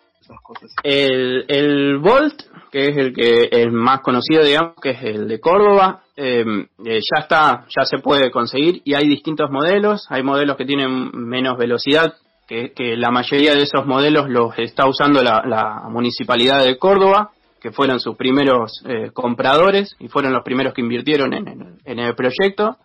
Speaker 5: El, el Volt, que es el que el más conocido, digamos, que es el de Córdoba, eh, eh, ya está, ya se puede conseguir y hay distintos modelos. Hay modelos que tienen menos velocidad, que, la mayoría de esos modelos los está usando la, la municipalidad de Córdoba, que fueron sus primeros eh, compradores y fueron los primeros que invirtieron en, en- en el proyecto.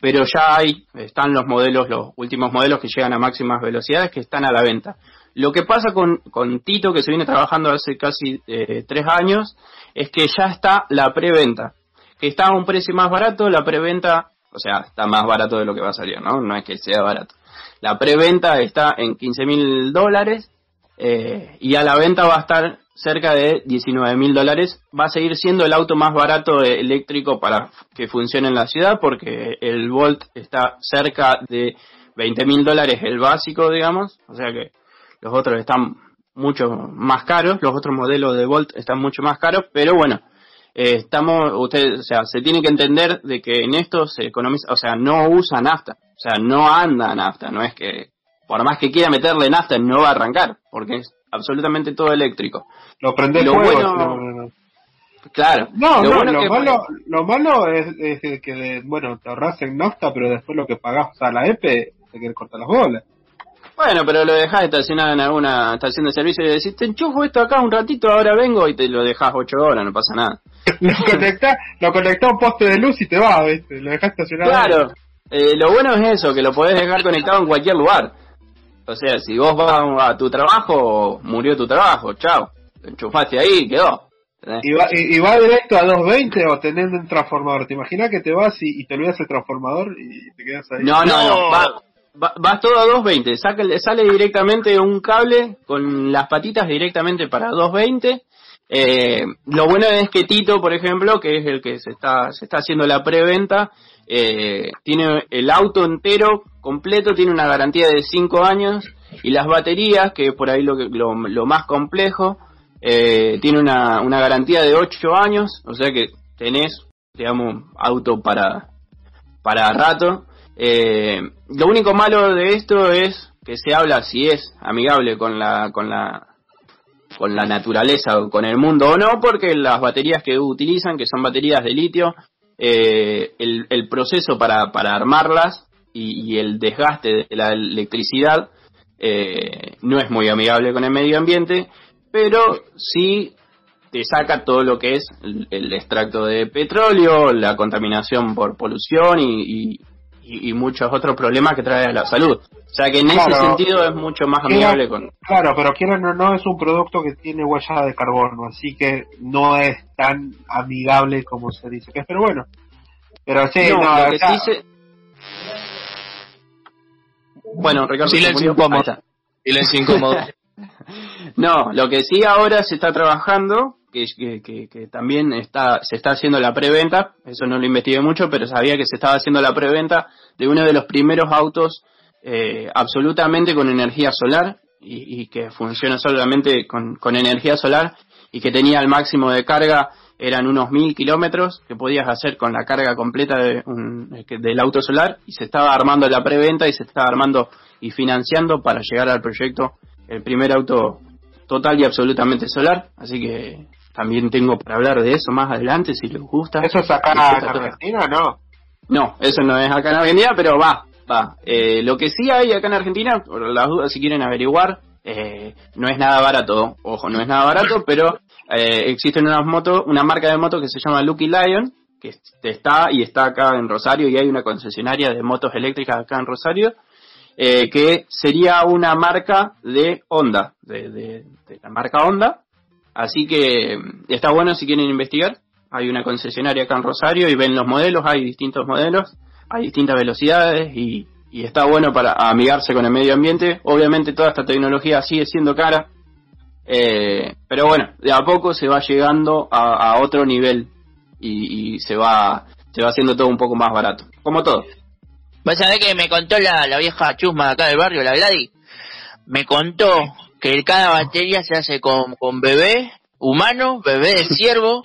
Speaker 5: Pero ya hay, están los modelos, los últimos modelos que llegan a máximas velocidades que están a la venta. Lo que pasa con, con Tito, que se viene trabajando hace casi eh, tres años, es que ya está la preventa, que está a un precio más barato, la preventa, o sea, está más barato de lo que va a salir, ¿no? No es que sea barato. La preventa está en 15 mil dólares eh, y a la venta va a estar cerca de 19 mil dólares. Va a seguir siendo el auto más barato eléctrico para que funcione en la ciudad porque el Volt está cerca de 20 mil dólares el básico, digamos. O sea que los otros están mucho más caros, los otros modelos de Volt están mucho más caros, pero bueno, eh, estamos, usted, o sea, se tiene que entender de que en esto se economiza, o sea, no usa nafta, o sea, no anda nafta, no es que, por más que quiera meterle nafta, no va a arrancar, porque es absolutamente todo eléctrico.
Speaker 4: Lo prende
Speaker 5: Lo
Speaker 4: fuego.
Speaker 5: bueno-
Speaker 4: no, no, no.
Speaker 5: Claro,
Speaker 4: No,
Speaker 5: lo
Speaker 4: no,
Speaker 5: bueno
Speaker 4: lo,
Speaker 5: que-
Speaker 4: malo, lo malo es, es que, bueno, te ahorras en nafta, pero después lo que pagás a la EPE te quiere cortar las bolas.
Speaker 5: Bueno, pero lo dejás estacionado en alguna estación de servicio y decís, te enchufo esto acá un ratito, ahora vengo y te lo dejás ocho horas, no pasa nada.
Speaker 4: Lo conectás, lo conectás a un poste de luz y te vas, ¿viste? Lo dejás estacionado.
Speaker 5: Claro, eh, lo bueno es eso, que lo podés dejar conectado en cualquier lugar. O sea, si vos vas a tu trabajo, murió tu trabajo, chao. Lo enchufaste ahí y quedó.
Speaker 4: Y va, y, y va directo a 220 o teniendo un transformador. ¿Te imaginas que te vas y, y te olvidas el transformador y te quedas ahí?
Speaker 5: No, no, no,
Speaker 1: No.
Speaker 5: va- va- vas todo a 220, saca, el- sale directamente un cable con las patitas directamente para 220. Eh, lo bueno es que Tito, por ejemplo, que es el que se está, se está haciendo la preventa, eh, tiene el auto entero completo, tiene una garantía de 5 años y las baterías, que es por ahí lo, lo, lo más complejo, eh, tiene una, una garantía de 8 años, o sea que tenés, digamos, auto para, para rato. Eh, lo único malo de esto es que se habla si es amigable con la, con la, con la naturaleza o con el mundo o no, porque las baterías que utilizan, que son baterías de litio, eh, el, el proceso para, para armarlas y, el desgaste de la electricidad eh, no es muy amigable con el medio ambiente, pero sí te saca todo lo que es el, el extracto de petróleo, la contaminación por polución y, y, y- y muchos otros problemas que trae a la salud. O sea que en ese sentido es mucho más amigable con...
Speaker 4: Claro, pero quieran o no, es un producto que tiene huella de carbono, así que no es tan amigable como se dice que es, pero bueno. Pero sí,
Speaker 5: No,
Speaker 4: no,
Speaker 5: lo que
Speaker 4: sea,
Speaker 5: sí se- Bueno, Ricardo,
Speaker 1: Silencio incómodo. Silencio incómodo.
Speaker 5: No, lo que sí ahora se está trabajando, que, que, también está, se está haciendo la preventa, eso no lo investigué mucho, pero sabía que se estaba haciendo la preventa de uno de los primeros autos eh, absolutamente con energía solar y, y que funciona solamente con, con energía solar y que tenía el máximo de carga eran unos mil kilómetros que podías hacer con la carga completa de un- del auto solar y se estaba armando la preventa y se estaba armando y financiando para llegar al proyecto el primer auto total y absolutamente solar, así que también tengo para hablar de eso más adelante si les gusta.
Speaker 4: ¿Eso es acá en. Argentina no?
Speaker 5: No, eso no es acá en Argentina, pero va, va. Eh, lo que sí hay acá en Argentina, por las dudas si quieren averiguar, eh, no es nada barato, ojo, no es nada barato, pero eh, existen unas motos, una marca de motos que se llama Lucky Lion, que está y está acá en Rosario y hay una concesionaria de motos eléctricas acá en Rosario, eh, que sería una marca de Honda, de, de- de la marca Honda, así que está bueno si quieren investigar, hay una concesionaria acá en Rosario y ven los modelos, hay distintos modelos, hay distintas velocidades y, está bueno para amigarse con el medio ambiente. Obviamente toda esta tecnología sigue siendo cara, eh, pero bueno, de a poco se va llegando a, a otro nivel y, y se va se va haciendo todo un poco más barato, como todo.
Speaker 8: Vos sabés que me contó la, vieja chusma acá del barrio, la Gladys. Me contó que cada batería se hace con, con bebé humano, bebé de ciervo,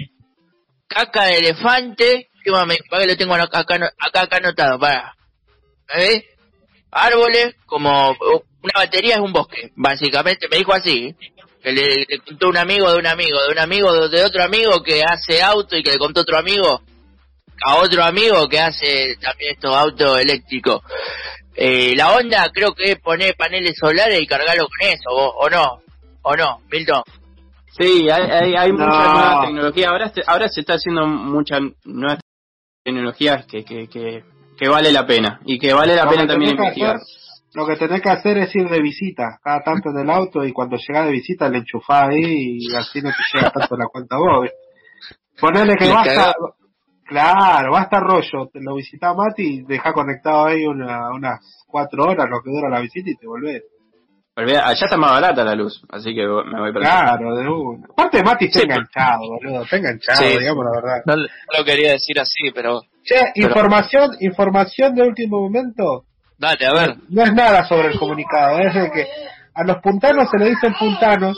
Speaker 8: caca de elefante. ¿Qué más me para que lo tengo acá, acá, acá, anotado? Para. ¿Ves? Árboles, como una batería es un bosque, básicamente. Me dijo así. Que le, le contó un amigo de un amigo, de un amigo de, de otro amigo que hace auto y que le contó otro amigo a otro amigo que hace también estos autos eléctricos. Eh, la onda creo que es poner paneles solares y cargarlo con eso, o, o no, o no, Milton.
Speaker 5: Sí, hay, hay, hay
Speaker 4: No.
Speaker 5: mucha nueva tecnología. Ahora, se- ahora se está haciendo mucha nueva tecnologías que, que, que, que vale la pena y que vale la
Speaker 4: Lo
Speaker 5: pena también investigar.
Speaker 4: hacer- Lo que tenés que hacer es ir de visita, cada tanto en el auto y cuando llegás de visita le enchufás ahí y así no te llega tanto la cuenta a vos. Ponele que
Speaker 1: Le
Speaker 4: basta,
Speaker 1: cagás.
Speaker 4: claro, basta rollo, te lo visita Mati y dejá conectado ahí una, unas cuatro horas lo que dura la visita y te volvés.
Speaker 5: Allá está más barata la luz, así que me voy para.
Speaker 4: Claro, de una. Aparte Mati está
Speaker 1: Sí,
Speaker 4: enganchado, boludo, está enganchado,
Speaker 1: Sí.
Speaker 4: digamos la verdad.
Speaker 1: No, no lo quería decir así, pero
Speaker 4: Che, información, información de último momento.
Speaker 1: dale, a ver.
Speaker 4: no es nada sobre el comunicado, es de que a los puntanos se le dicen puntanos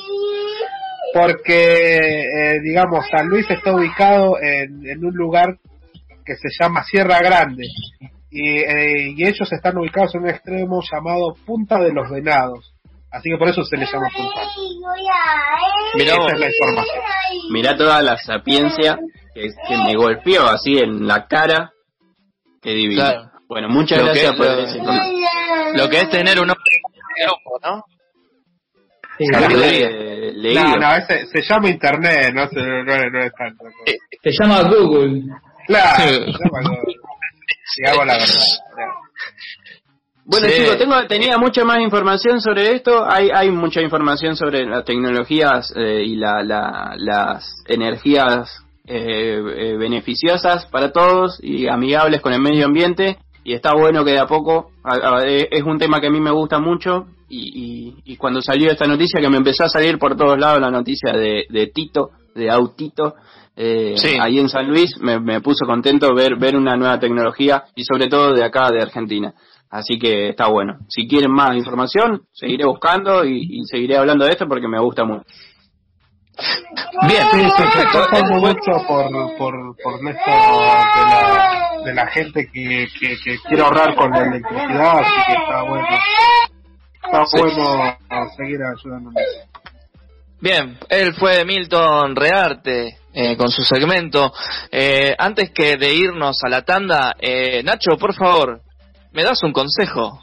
Speaker 4: porque, eh, digamos, San Luis está ubicado en, en un lugar que se llama Sierra Grande y, eh, y ellos están ubicados en un extremo llamado Punta de los Venados, así que por eso se les llama puntanos.
Speaker 1: Mirá
Speaker 4: Esa es la información.
Speaker 5: Mirá toda la sapiencia que, que me golpeó así en la cara. Qué divino.
Speaker 1: Claro.
Speaker 5: Bueno, muchas
Speaker 1: Lo
Speaker 5: gracias
Speaker 1: que-
Speaker 5: por
Speaker 1: lo-. Lo que es tener un hombre ¿no?
Speaker 3: Sí.
Speaker 4: No, no, ese, se llama Internet, no, se, no, es- no es tanto.
Speaker 3: Se llama Google.
Speaker 4: Claro, se llama Google. Digamos la verdad.
Speaker 5: Bueno
Speaker 1: Sí.
Speaker 5: chicos, tengo, tenía mucha más información sobre esto. Hay, hay mucha información sobre las tecnologías eh, y la, la- las energías eh, eh, beneficiosas para todos y amigables con el medio ambiente. Y está bueno que de a poco, a- a- eh, es un tema que a mí me gusta mucho. Y, y- y cuando salió esta noticia, que me empezó a salir por todos lados la noticia de, de Tito, de Autito, eh,
Speaker 1: Sí.
Speaker 5: ahí en San Luis, me, me puso contento ver, ver una nueva tecnología y sobre todo de acá, de Argentina. Así que está bueno. Si quieren más información, seguiré buscando y, y seguiré hablando de esto porque me gusta mucho.
Speaker 1: Bien,
Speaker 4: Sí, está mucho por, por, por de la, de la gente que, que, que quiere ahorrar con la electricidad, así que está bueno. Está
Speaker 1: Sí.
Speaker 4: bueno seguir ayudando.
Speaker 1: Bien, él fue Milton Rearte eh, con su segmento. Eh, antes que de irnos a la tanda, eh, Nacho, por favor, ¿me das un consejo?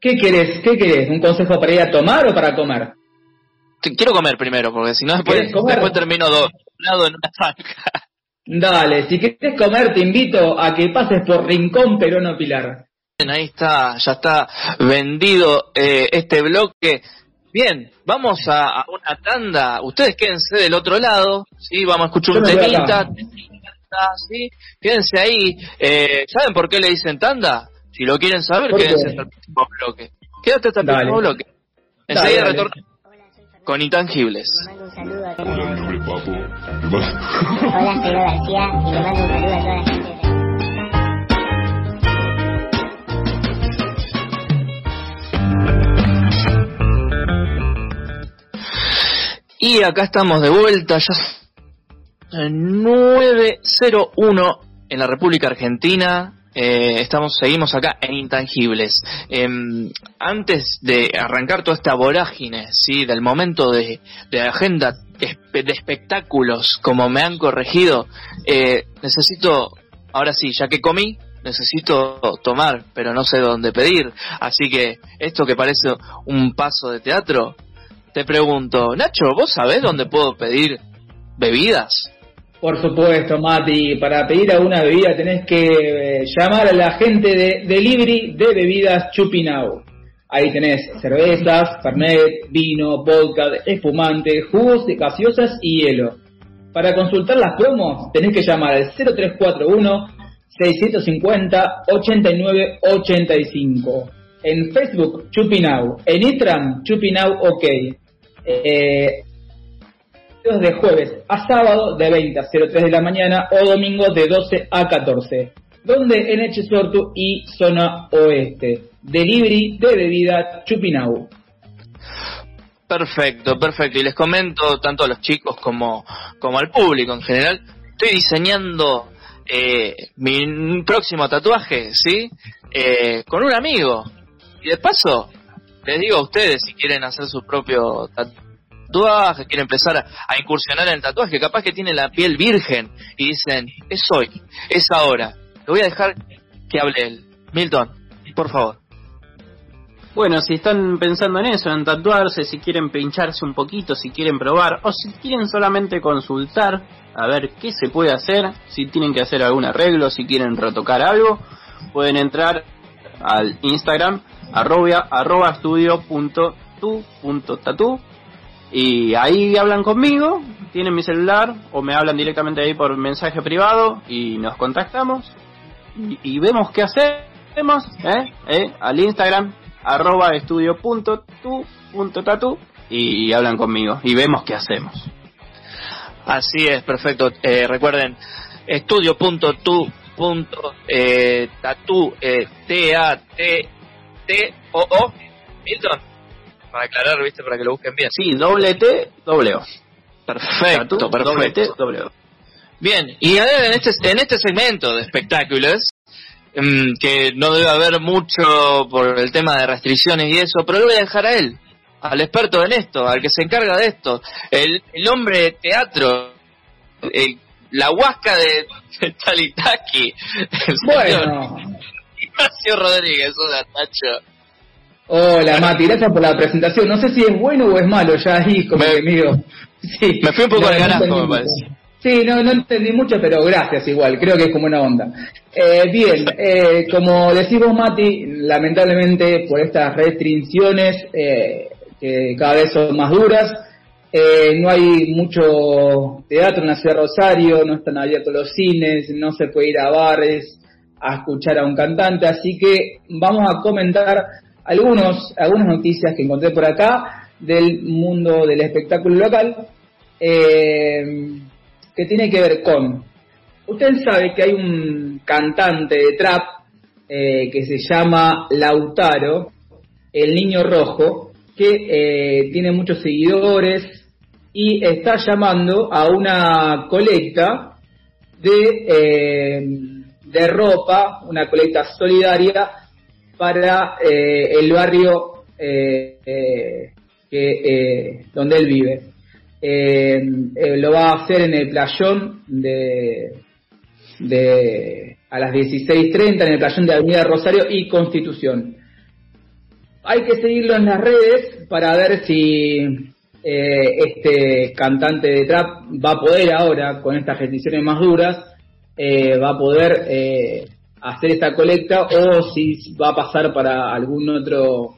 Speaker 3: ¿Qué querés? ¿Qué querés? ¿Un consejo para ir a tomar o para comer?
Speaker 1: Quiero comer primero, porque si no después,
Speaker 3: ¿Quieres
Speaker 1: después termino doblado en una zanja.
Speaker 3: Dale, si querés comer te invito a que pases por Rincón Perono Pilar.
Speaker 1: Bien, ahí está, ya está vendido eh, este bloque. Bien, vamos a, a una tanda. Ustedes quédense del otro lado, sí, vamos a escuchar
Speaker 3: Yo
Speaker 1: un temita. temita, sí, quédense ahí. Eh, ¿Saben por qué le dicen tanda? Si lo quieren saber,
Speaker 3: ¿Por qué?
Speaker 1: quédense hasta el próximo bloque. Quédate hasta el
Speaker 3: Dale.
Speaker 1: próximo bloque. Enseguida
Speaker 3: dale.
Speaker 1: Con intangibles.
Speaker 9: Le mando un saludo a toda la gente. Hola, soy García y le mando un saludo a toda la gente.
Speaker 1: Y acá estamos de vuelta, ya en 901 en la República Argentina. Eh, estamos, seguimos acá en Intangibles. Em, antes de arrancar toda esta vorágine, sí, del momento de, de agenda de espectáculos, como me han corregido, eh, necesito, ahora sí, ya que comí, necesito tomar, pero no sé dónde pedir. Así que esto que parece un paso de teatro, te pregunto, Nacho, ¿vos sabés dónde puedo pedir bebidas?
Speaker 3: Por supuesto, Mati, para pedir alguna bebida tenés que eh, llamar a la gente de Delivery de Bebidas Chupinau. Ahí tenés cervezas, fernet, vino, vodka, espumante, jugos de gaseosas y hielo. Para consultar las promos tenés que llamar al 0341 650 8985. En Facebook, Chupinau. En Instagram, Chupinau OK. Eh, de jueves a sábado de 20 a 03 de la mañana o domingo de 12 a 14. Donde en Echesortu y zona oeste. Delivery de bebida Chupinau.
Speaker 1: Perfecto, perfecto. Y les comento tanto a los chicos como, como al público en general. Estoy diseñando eh, mi próximo tatuaje, ¿sí? Eh, con un amigo. Y de paso, les digo a ustedes si quieren hacer su propio tatuaje quiere empezar a, incursionar en el tatuaje, capaz que tiene la piel virgen y dicen, es hoy, es ahora. Le voy a dejar que hable él. Milton, por favor.
Speaker 6: Bueno, si están pensando en eso, en tatuarse, si quieren pincharse un poquito, si quieren probar, o si quieren solamente consultar a ver qué se puede hacer, si tienen que hacer algún arreglo, si quieren retocar algo, pueden entrar al Instagram arroba, punto tu y ahí hablan conmigo, tienen mi celular o me hablan directamente ahí por mensaje privado y nos contactamos y, vemos qué hacemos, ¿eh? ¿Eh? Al Instagram, arroba estudio punto tu punto tatu y, hablan conmigo y vemos qué hacemos.
Speaker 1: Así es, perfecto. Eh, recuerden, estudio punto eh, tatu, eh, T-A-T-T-O-O, Milton para aclarar, ¿viste? Para que lo busquen bien.
Speaker 6: Sí, doble T, doble O.
Speaker 1: Perfecto, perfecto. Doble O. Bien, y a ver, en este, en este segmento de espectáculos, mm, que no debe haber mucho por el tema de restricciones y eso, pero lo voy a dejar a él, al experto en esto, al que se encarga de esto, el, el hombre de teatro, la huasca de, de Talitaki, el
Speaker 3: bueno.
Speaker 1: Ignacio Rodríguez, hola Tacho.
Speaker 3: Hola Mati, gracias por la presentación. No sé si es bueno o es malo, ya ahí como
Speaker 1: me. Sí, me fui un poco al carajo, me parece.
Speaker 3: Sí, no, no entendí mucho, pero gracias igual, creo que es como una onda. Eh, bien, eh, como decimos Mati, lamentablemente por estas restricciones eh, que cada vez son más duras, eh, no hay mucho teatro en la ciudad de Rosario, no están abiertos los cines, no se puede ir a bares a escuchar a un cantante, así que vamos a comentar algunos, algunas noticias que encontré por acá del mundo del espectáculo local eh, que tiene que ver con, usted sabe que hay un cantante de trap eh, que se llama Lautaro, el niño rojo, que eh, tiene muchos seguidores y está llamando a una colecta de, de ropa, una colecta solidaria para eh, el barrio eh, eh, que, donde él vive. lo va a hacer en el playón de, a las 16.30 en el playón de Avenida Rosario y Constitución. Hay que seguirlo en las redes para ver si este cantante de trap va a poder ahora, con estas restricciones más duras, va a poder hacer esta colecta o si va a pasar para algún otro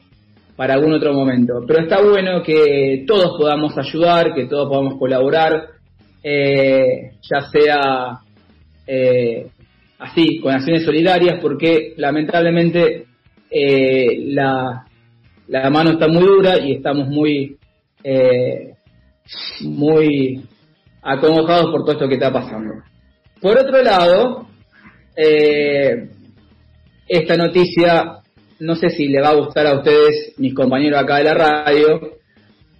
Speaker 3: para algún otro momento. Pero está bueno que todos podamos ayudar, que todos podamos colaborar, eh, ya sea eh, así, con acciones solidarias, porque lamentablemente eh, la, la mano está muy dura y estamos muy, muy acongojados por todo esto que está pasando. Por otro lado, eh, esta noticia no sé si le va a gustar a ustedes, mis compañeros acá de la radio,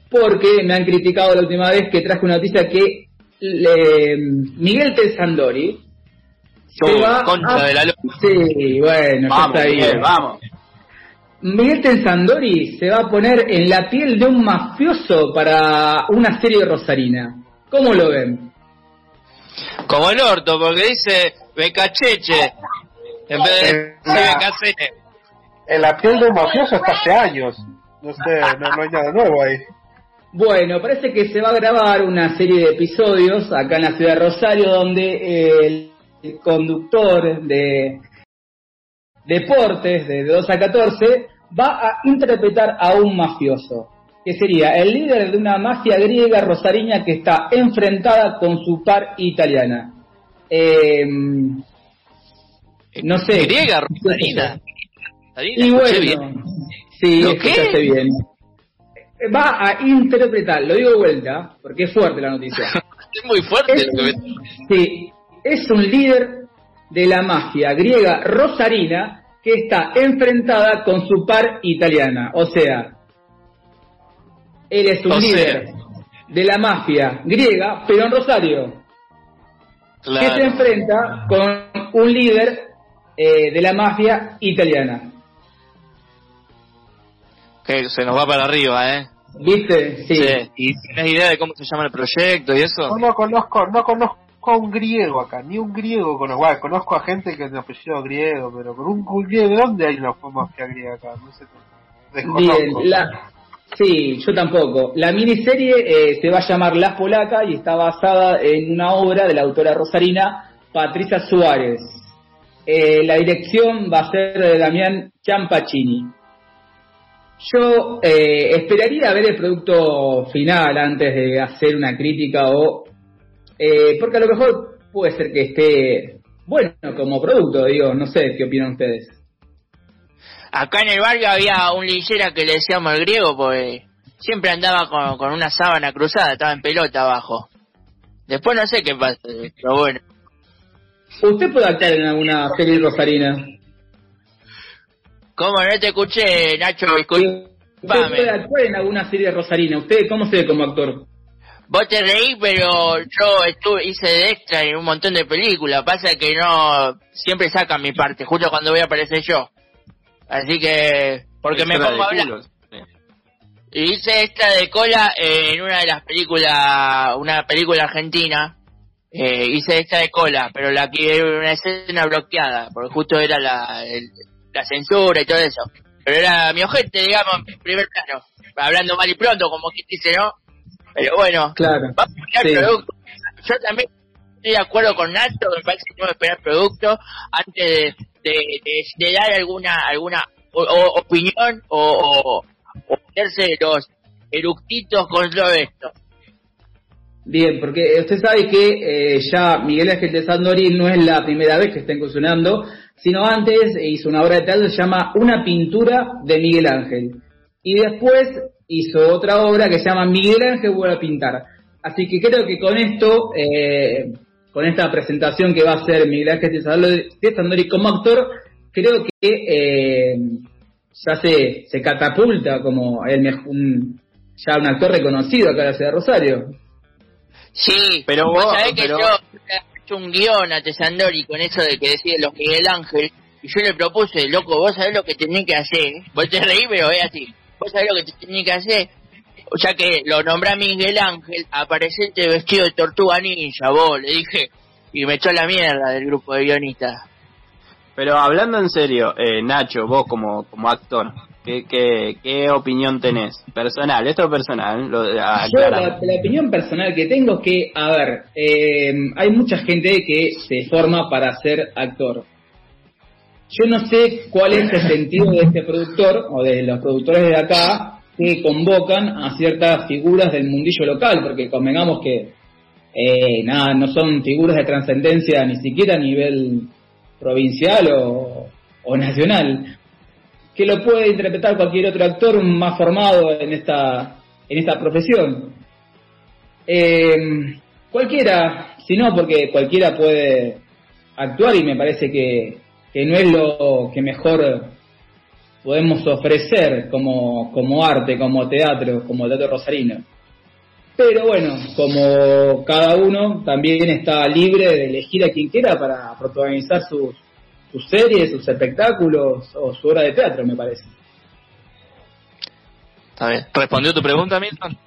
Speaker 3: porque me han criticado la última vez que traje una noticia que Miguel Telsandori se va
Speaker 1: concha
Speaker 3: a-
Speaker 1: de la lora.
Speaker 3: Sí, bueno, ya está
Speaker 5: Miguel,
Speaker 3: bien.
Speaker 5: vamos.
Speaker 3: Miguel Tensandori se va a poner en la piel de un mafioso para una serie rosarina. ¿Cómo lo ven?
Speaker 1: Como el orto, porque dice becacheche. En vez de decir
Speaker 4: la-
Speaker 1: becacete.
Speaker 4: En la piel de un mafioso está hace años. No sé, no, no hay nada nuevo ahí.
Speaker 3: Bueno, parece que se va a grabar una serie de episodios acá en la ciudad de Rosario donde el, el conductor de deportes de 2 a 14 va a interpretar a un mafioso, que sería el líder de una mafia griega rosariña que está enfrentada con su par italiana. Eh, no sé.
Speaker 1: Griega, Rosarina. Rosarina,
Speaker 3: Y bueno,
Speaker 1: bien.
Speaker 3: sí,
Speaker 1: ¿Lo
Speaker 3: escuchaste
Speaker 1: qué?
Speaker 3: bien. Va a interpretar, lo digo de vuelta, porque es fuerte la noticia.
Speaker 1: Es muy fuerte
Speaker 3: Es,
Speaker 1: lo que
Speaker 3: sí, es un líder de la mafia griega rosarina que está enfrentada con su par italiana. O sea, él es un
Speaker 1: O
Speaker 3: líder de la mafia griega, pero en Rosario, que se
Speaker 1: Claro.
Speaker 3: enfrenta con un líder eh, de la mafia italiana.
Speaker 1: Que se nos va para arriba, ¿eh?
Speaker 3: ¿Viste? Sí.
Speaker 1: Sí. ¿Y tienes idea de cómo se llama el proyecto y eso?
Speaker 4: No, no conozco, no conozco a un griego acá, ni un griego conozco. Bueno, conozco a gente que tiene apellido griego, pero con un, griego, ¿de dónde hay una mafia griega acá? No sé. Desconozco.
Speaker 3: Bien, la, sí, yo tampoco. La miniserie eh, se va a llamar Las Polacas y está basada en una obra de la autora rosarina Patricia Suárez. Eh, la dirección va a ser de Damián Champachini. Yo eh, esperaría ver el producto final antes de hacer una crítica o... eh, porque a lo mejor puede ser que esté bueno como producto, digo, no sé qué opinan ustedes.
Speaker 8: Acá en el barrio había un lillera que le decíamos el griego porque siempre andaba con, con una sábana cruzada, estaba en pelota abajo. Después no sé qué pasa, pero bueno.
Speaker 3: ¿Usted puede actuar en alguna serie rosarina?
Speaker 8: ¿Cómo no te escuché, Nacho?
Speaker 3: ¿Usted puede
Speaker 8: Disculpame.
Speaker 3: actuar en alguna serie rosarina? ¿Usted cómo se ve como actor?
Speaker 8: Vos te reí, pero yo estuve, hice de extra en un montón de películas. Pasa que no, siempre sacan mi parte, justo cuando voy a aparecer yo. Así que, porque me pongo a hablar. Y hice extra de cola en una de las películas, una película argentina. Eh, hice extra de cola, pero la que era una escena bloqueada, porque justo era la, el- la censura y todo eso. Pero era mi ojete, digamos, en primer plano. Hablando mal y pronto, como quien dice, ¿no? Pero bueno,
Speaker 3: Claro.
Speaker 8: vamos a esperar
Speaker 3: Sí.
Speaker 8: producto. Yo también estoy de acuerdo con Nacho, me parece que tenemos que esperar producto antes de, de, dar alguna alguna opinión o, o, o hacerse los eructitos con todo esto.
Speaker 3: Bien, porque usted sabe que eh, ya Miguel Ángel de Sandori no es la primera vez que está incursionando, sino antes hizo una obra de teatro que se llama Una pintura de Miguel Ángel. Y después hizo otra obra que se llama Miguel Ángel vuelve a pintar. Así que creo que con esto, eh, con esta presentación que va a hacer Miguel Ángel Sandori como actor, creo que eh, ya se, se catapulta como el un, ya un actor reconocido acá en la ciudad de Rosario.
Speaker 8: Sí,
Speaker 5: Pero
Speaker 8: vos
Speaker 5: vos-
Speaker 8: sabés que
Speaker 5: pero-
Speaker 8: yo he hecho un guion a Tesandori con eso de que decía los Miguel Ángel, y yo le propuse, loco, vos sabés lo que tenés que hacer, vos te reí, pero es así, vos sabés lo que te tenés que hacer, o sea que lo nombré a Miguel Ángel, aparecente vestido de tortuga ninja, vos, le dije, y me echó la mierda del grupo de guionistas.
Speaker 5: Pero hablando en serio, eh, Nacho, vos como, como actor, ¿qué, qué, ¿qué opinión tenés? Personal, esto es personal, lo,
Speaker 3: Yo la, la opinión personal que tengo es que, a ver, eh, hay mucha gente que se forma para ser actor. Yo no sé cuál es el sentido de este productor o de los productores de acá que convocan a ciertas figuras del mundillo local, porque convengamos que eh, nada, no son figuras de trascendencia ni siquiera a nivel provincial o, o nacional, que lo puede interpretar cualquier otro actor más formado en esta, en esta profesión. Eh, cualquiera, si no, porque cualquiera puede actuar y me parece que, que no es lo que mejor podemos ofrecer como, como arte, como teatro, como teatro rosarino. Pero bueno, como cada uno también está libre de elegir a quien quiera para protagonizar sus, sus series, sus espectáculos o su obra de teatro, me parece.
Speaker 1: Está bien. ¿Respondió tu pregunta, Milton?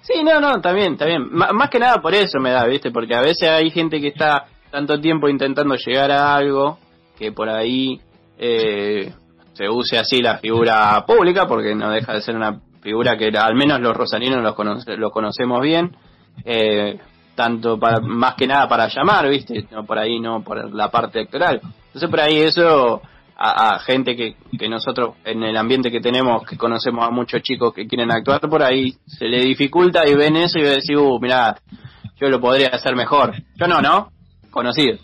Speaker 5: Sí, no, no, también, también. más que nada por eso me da, ¿viste? Porque a veces hay gente que está tanto tiempo intentando llegar a algo que por ahí eh, se use así la figura pública, porque no deja de ser una figura que al menos los rosarinos los, lo conocemos bien, eh, tanto para, más que nada para llamar, ¿viste? No por ahí, no por la parte electoral. Entonces por ahí eso a, gente que, que, nosotros en el ambiente que tenemos, que conocemos a muchos chicos que quieren actuar por ahí, se le dificulta y ven eso y decir, uh, mira, yo lo podría hacer mejor. Yo no, ¿no? Conocido.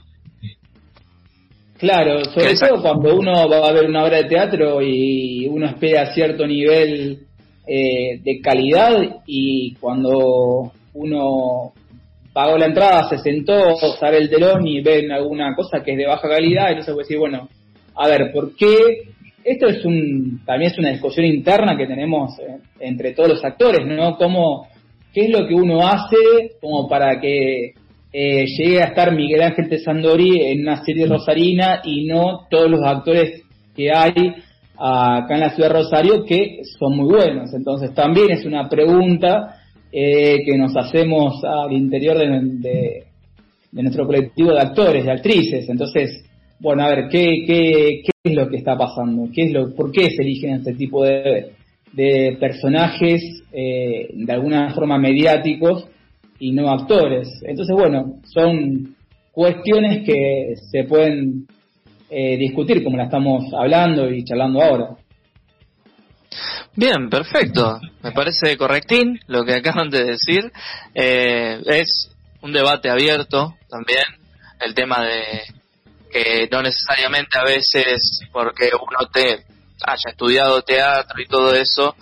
Speaker 3: Claro, sobre todo cuando uno va a ver una obra de teatro y uno espera cierto nivel eh, de calidad y cuando uno pagó la entrada, se sentó, sabe el telón y ven alguna cosa que es de baja calidad, entonces puede decir, bueno, a ver, ¿por qué? Esto es un, también es una discusión interna que tenemos eh, entre todos los actores, ¿no? ¿Cómo, ¿Qué es lo que uno hace como para que eh, llegue a estar Miguel Ángel Tesandori en una serie rosarina y no todos los actores que hay acá en la ciudad de Rosario que son muy buenos? Entonces también es una pregunta eh, que nos hacemos al interior de, de nuestro colectivo de actores, de actrices. Entonces, bueno, a ver, ¿qué, qué, qué es lo que está pasando? ¿Qué es lo, ¿Por qué se eligen este tipo de, de personajes eh, de alguna forma mediáticos y no actores? Entonces, bueno, son cuestiones que se pueden eh, discutir como la estamos hablando y charlando ahora.
Speaker 1: Bien, perfecto. Me parece correctín lo que acaban de decir. Eh, es un debate abierto también el tema de que no necesariamente a veces porque uno te haya estudiado teatro y todo eso,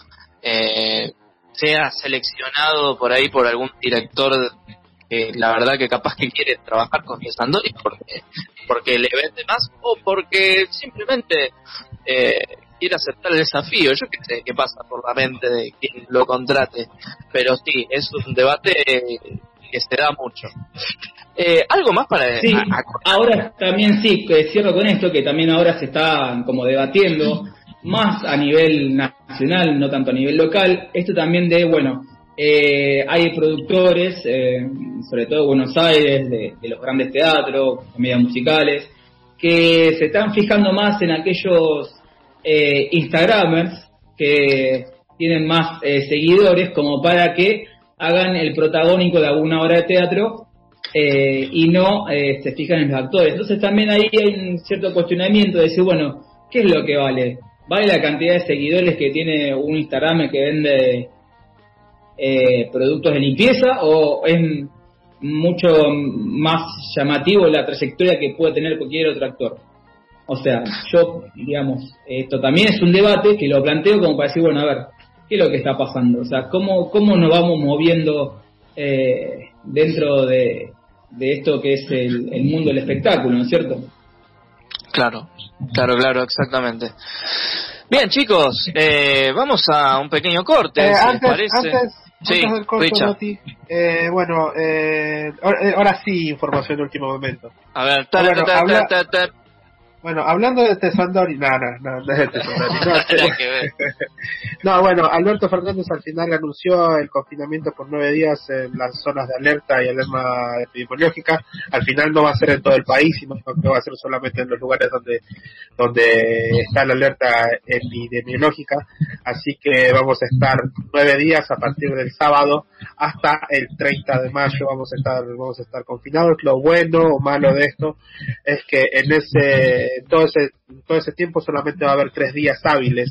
Speaker 1: eh, sea seleccionado por ahí por algún director que la verdad que capaz que quiere trabajar con Sandori porque, porque le vende más o porque simplemente eh, quiere aceptar el desafío. Yo qué sé qué pasa por la mente de quien lo contrate, pero sí, es un debate que se da mucho. Eh, ¿Algo más para
Speaker 3: sí, ahora también sí, cierro con esto, que también ahora se está como debatiendo, más a nivel nacional, no tanto a nivel local, esto también de, bueno, eh, hay productores, eh, sobre todo de Buenos Aires, de, los grandes teatros, comedias musicales, que se están fijando más en aquellos Instagramers que tienen más seguidores como para que hagan el protagónico de alguna obra de teatro eh, y no eh, se fijan en los actores. Entonces también ahí hay un cierto cuestionamiento de decir, bueno, ¿qué es lo que vale? ¿Vale la cantidad de seguidores que tiene un Instagram que vende eh, productos de limpieza o es mucho más llamativo la trayectoria que puede tener cualquier otro actor? O sea, yo, digamos, esto también es un debate que lo planteo como para decir, bueno, a ver, ¿qué es lo que está pasando? O sea, ¿cómo, cómo nos vamos moviendo dentro de, de esto que es el, mundo del espectáculo, ¿no es cierto?
Speaker 1: Claro, claro, claro, exactamente. Bien, chicos, eh, vamos a un pequeño corte,
Speaker 4: eh,
Speaker 1: si
Speaker 4: antes,
Speaker 1: parece.
Speaker 4: Antes,
Speaker 1: sí,
Speaker 4: del corte, eh, bueno, eh, ahora, sí, información de último momento.
Speaker 1: A ver,
Speaker 4: bueno, hablando de Tesandori, no, no, no, no es de Tesandori. No, bueno, Alberto Fernández al final anunció el confinamiento por nueve días en las zonas de alerta y alerta epidemiológica. Al final no va a ser en todo el país, sino que va a ser solamente en los lugares donde, donde está la alerta epidemiológica. Así que vamos a estar nueve días a partir del sábado hasta el 30 de mayo. Vamos a estar, vamos a estar confinados. Lo bueno o malo de esto es que en ese todo ese, todo ese tiempo solamente va a haber tres días hábiles,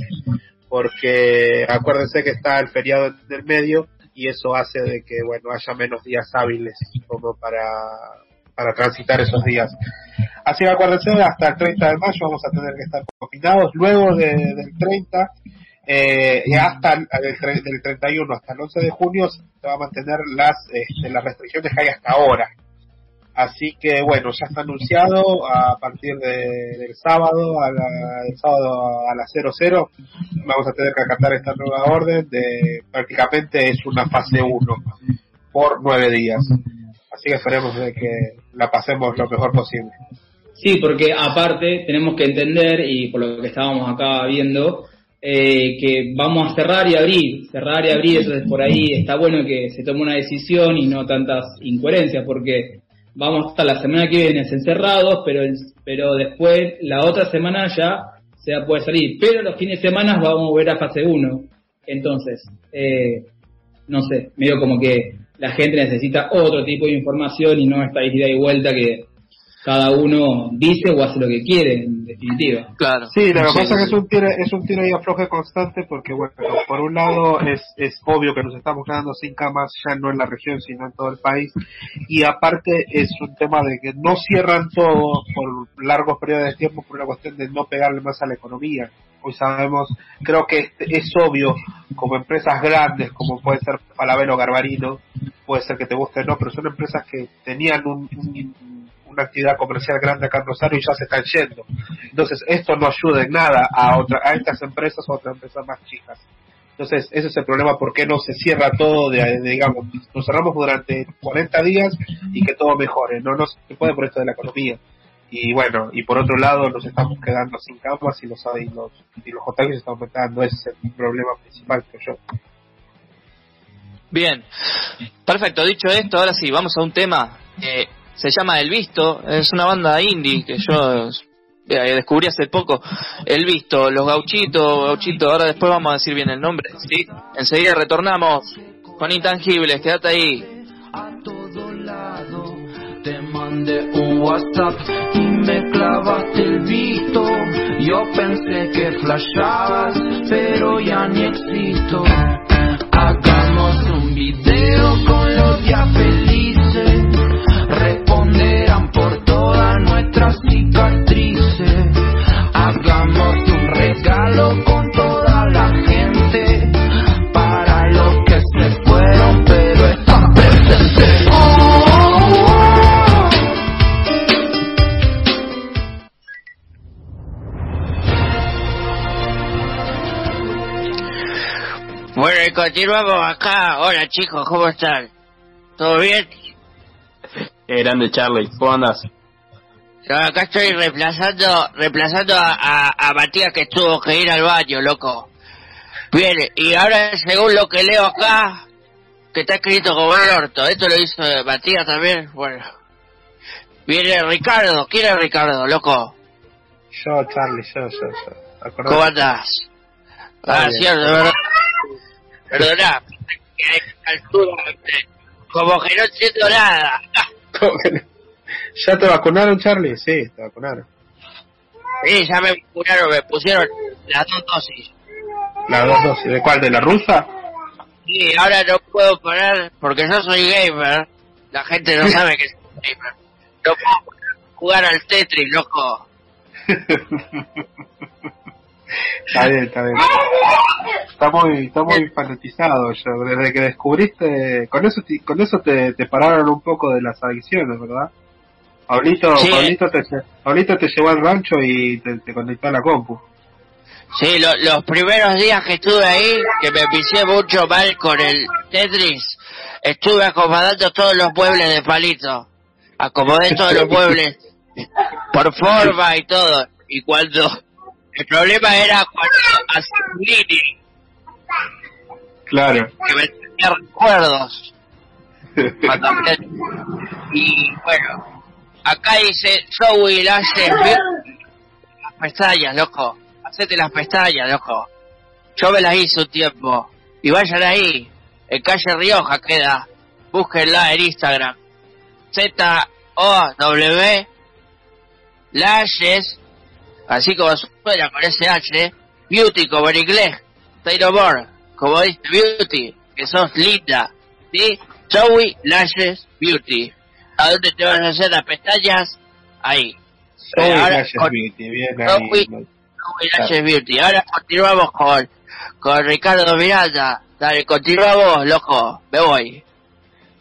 Speaker 4: porque acuérdense que está el feriado del medio y eso hace de que, bueno, haya menos días hábiles como para, para transitar esos días. Así que acuérdense, hasta el 30 de mayo vamos a tener que estar confinados, luego del 30 eh, hasta el, del 31 hasta el 11 de junio se va a mantener las, este, las restricciones que hay hasta ahora. Así que bueno, ya está anunciado a partir de- del sábado, a la, sábado a las 00, vamos a tener que acatar esta nueva orden de prácticamente es una fase 1 por nueve días. Así que esperemos de que la pasemos lo mejor posible.
Speaker 3: Sí, porque aparte tenemos que entender, y por lo que estábamos acá viendo, eh, que vamos a cerrar y abrir, cerrar y abrir, entonces por ahí está bueno que se tome una decisión y no tantas incoherencias, porque vamos hasta la semana que viene encerrados, pero, pero después la otra semana ya se puede salir, pero los fines de semana vamos a volver a fase 1. Entonces, eh, no sé, medio como que la gente necesita otro tipo de información y no esta ida y vuelta que cada uno dice o hace lo que quiere, en definitiva.
Speaker 1: Claro.
Speaker 4: Sí, lo que
Speaker 1: Sí,
Speaker 4: pasa es que
Speaker 1: sí.
Speaker 4: es un tiro, es un tiro y afloje constante porque, bueno, por un lado es, es obvio que nos estamos quedando sin camas ya no en la región, sino en todo el país. Y aparte es un tema de que no cierran todo por largos periodos de tiempo por una cuestión de no pegarle más a la economía. Hoy sabemos, creo que este- es obvio, como empresas grandes, como puede ser Falabella o Garbarino, puede ser que te guste o no, pero son empresas que tenían un- un- una actividad comercial grande acá en Rosario y ya se están yendo. Entonces, esto no ayuda en nada a, otra, a estas empresas o a otras empresas más chicas. Entonces, ese es el problema, ¿por qué no se cierra todo, de, digamos, nos cerramos durante 40 días y que todo mejore? No, no se puede por esto de la economía. Y bueno, y por otro lado, nos estamos quedando sin camas y los, y los, y los contagios están aumentando. Ese es el problema principal, creo yo.
Speaker 1: Bien, perfecto. Dicho esto, ahora sí, vamos a un tema que se llama El Visto. Es una banda indie que yo eh, descubrí hace poco. El Visto, los gauchitos, gauchitos. Ahora después vamos a decir bien el nombre. Sí, enseguida retornamos con Intangibles. Quédate ahí.
Speaker 10: Te mandé un WhatsApp y me clavaste el visto. Yo pensé que flashabas, pero ya ni existo. Hagamos un video con los felices. Responderán por todas nuestras cicatrices. Hagamos un regalo con toda la gente. Para los que se fueron, pero están presentes.
Speaker 8: Bueno, y continuamos acá. Hola chicos, ¿cómo están? ¿Todo bien?
Speaker 5: Qué grande, Charlie. ¿Cómo andas?
Speaker 8: Yo acá estoy reemplazando, reemplazando a, a, a Matías que tuvo que ir al baño, loco. Bien, y ahora según lo que leo acá, que está escrito como el orto, esto lo hizo Matías también, bueno. Viene Ricardo, ¿quién es Ricardo, loco?
Speaker 4: Yo, Charlie, yo, yo, yo. Acordate.
Speaker 8: ¿Cómo andás? Ah, cierto, ¿verdad? Perdona, que a esta altura, como que no entiendo nada.
Speaker 4: ¿Ya te vacunaron, Charlie? Sí, te vacunaron.
Speaker 8: Sí, ya me vacunaron, me pusieron las dos dosis.
Speaker 4: ¿Las dos dosis? ¿De cuál? ¿De la rusa?
Speaker 8: Sí, ahora no puedo parar porque yo soy gamer. La gente no sabe que soy gamer. No puedo jugar al Tetris, loco.
Speaker 4: Está bien, está bien. Está muy, está muy fanatizado yo. Desde que descubriste, con eso, con eso te, te pararon un poco de las adicciones, ¿verdad? Pablito,
Speaker 8: Sí.
Speaker 4: Pablito, te, Pablito te llevó al rancho y te, te conectó a la compu.
Speaker 8: Sí, lo- los primeros días que estuve ahí, que me pisé mucho mal con el Tetris, estuve acomodando todos los muebles de palito. Acomodé todos los muebles por forma y todo. Y cuando... El problema era cuando hacía un línea,
Speaker 4: Claro.
Speaker 8: que me tenía recuerdos. Cuando me- Y bueno, acá dice Zoe Lashes las pestañas, loco. Hacete las pestañas, loco. Yo me las hice un tiempo. Y vayan ahí. En calle Rioja queda. Búsquenla en Instagram. Z-O-W Lashes. Así como suena con ese H. Beauty como en inglés. Stay no more. Como dice Beauty. Que sos linda. ¿Sí? Zoe Lashes Beauty. ¿A dónde te vas a hacer las pestañas? Ahí. Ahora,
Speaker 4: Lashes Beauty, bien ahí.
Speaker 8: Zoe Lashes Beauty. Ahora continuamos con, con Ricardo Miranda. Dale, continúa vos, loco. Me voy.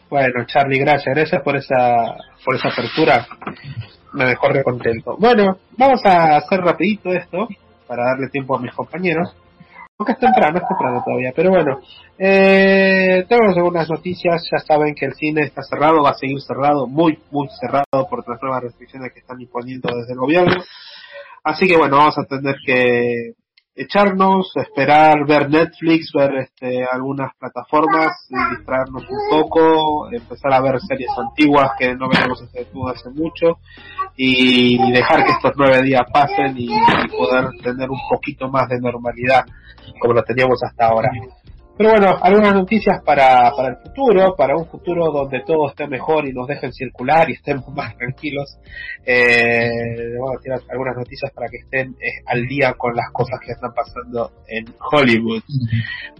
Speaker 4: Bueno, Charlie, gracias, gracias por esa, por esa apertura. Me dejó re contento. Bueno, vamos a hacer rapidito esto para darle tiempo a mis compañeros. Aunque es temprano, es temprano todavía, pero bueno. Eh, tenemos algunas noticias, ya saben que el cine está cerrado, va a seguir cerrado, muy, muy cerrado por las nuevas restricciones que están imponiendo desde el gobierno. Así que bueno, vamos a tener que echarnos, esperar, ver Netflix, ver este, algunas plataformas, distraernos un poco, empezar a ver series antiguas que no veíamos desde hace mucho y dejar que estos nueve días pasen y poder tener un poquito más de normalidad como lo teníamos hasta ahora. Pero bueno, algunas noticias para, para el futuro, para un futuro donde todo esté mejor y nos dejen circular y estemos más tranquilos. Eh, vamos a tirar algunas noticias para que estén eh, al día con las cosas que están pasando en Hollywood.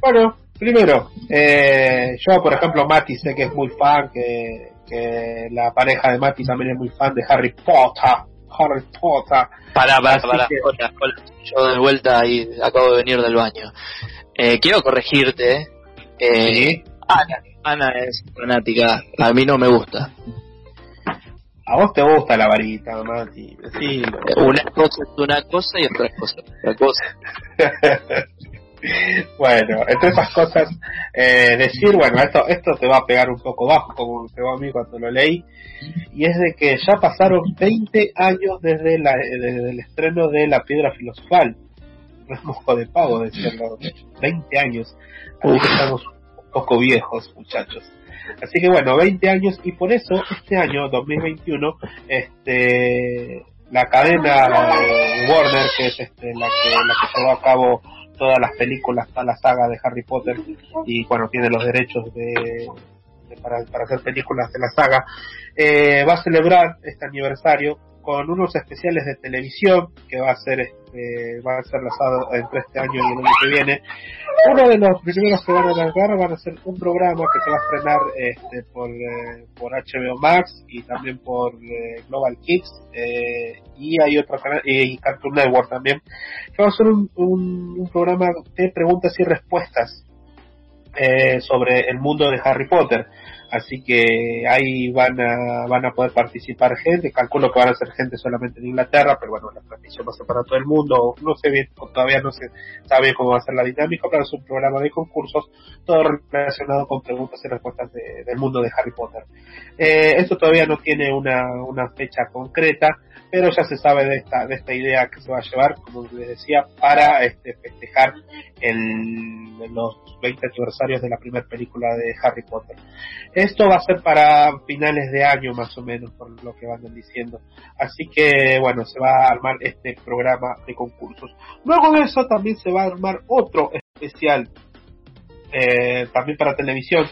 Speaker 4: Bueno, primero, eh, yo por ejemplo, Mati sé que es muy fan, que, que la pareja de Mati también es muy fan de Harry Potter. Harry Potter.
Speaker 1: Para, para,
Speaker 4: Así
Speaker 1: para.
Speaker 4: que-
Speaker 1: Hola, hola. Yo de vuelta ahí acabo de venir del baño. Eh, quiero corregirte. Eh, Ana, Ana es fanática. A mí no me gusta.
Speaker 4: A vos te gusta la varita, Mati.
Speaker 1: Eh, Una cosa es una cosa y otra cosa es otra cosa.
Speaker 4: bueno, entre esas cosas, eh, decir, bueno, esto, esto te va a pegar un poco bajo, como me pegó a mí cuando lo leí, y es de que ya pasaron 20 años desde, la, desde el estreno de La Piedra Filosofal. No es mojo de pavo decirlo, 20 años. Así que estamos un poco viejos, muchachos. Así que bueno, 20 años, y por eso este año, 2021, este la cadena de Warner, que es este, la, que, la que llevó a cabo todas las películas, toda la saga de Harry Potter, y bueno, tiene los derechos de, de- para, para hacer películas de la saga, eh, va a celebrar este aniversario con unos especiales de televisión que va a ser este, va a ser lanzado entre este año y el año que viene. Uno de los primeros que van a lanzar van a ser un programa que se va a estrenar este, por, eh, por HBO Max y también por eh, Global Kids eh, y hay otro canal y Cartoon Network también que va a ser un, un, un programa de preguntas y respuestas eh, sobre el mundo de Harry Potter. Así que ahí van a, van a poder participar gente, calculo que van a ser gente solamente en Inglaterra, pero bueno, la transmisión va a ser para todo el mundo, no sé bien, todavía no se sabe cómo va a ser la dinámica, pero es un programa de concursos, todo relacionado con preguntas y respuestas de- del mundo de Harry Potter. Eh, esto todavía no tiene una, una fecha concreta, pero ya se sabe de esta, de esta idea que se va a llevar, como les decía, para este, festejar el, los 20 aniversarios de la primera película de Harry Potter. Esto va a ser para finales de año más o menos, por lo que van diciendo. Así que, bueno, se va a armar este programa de concursos. Luego de eso también se va a armar otro especial eh, también para televisión.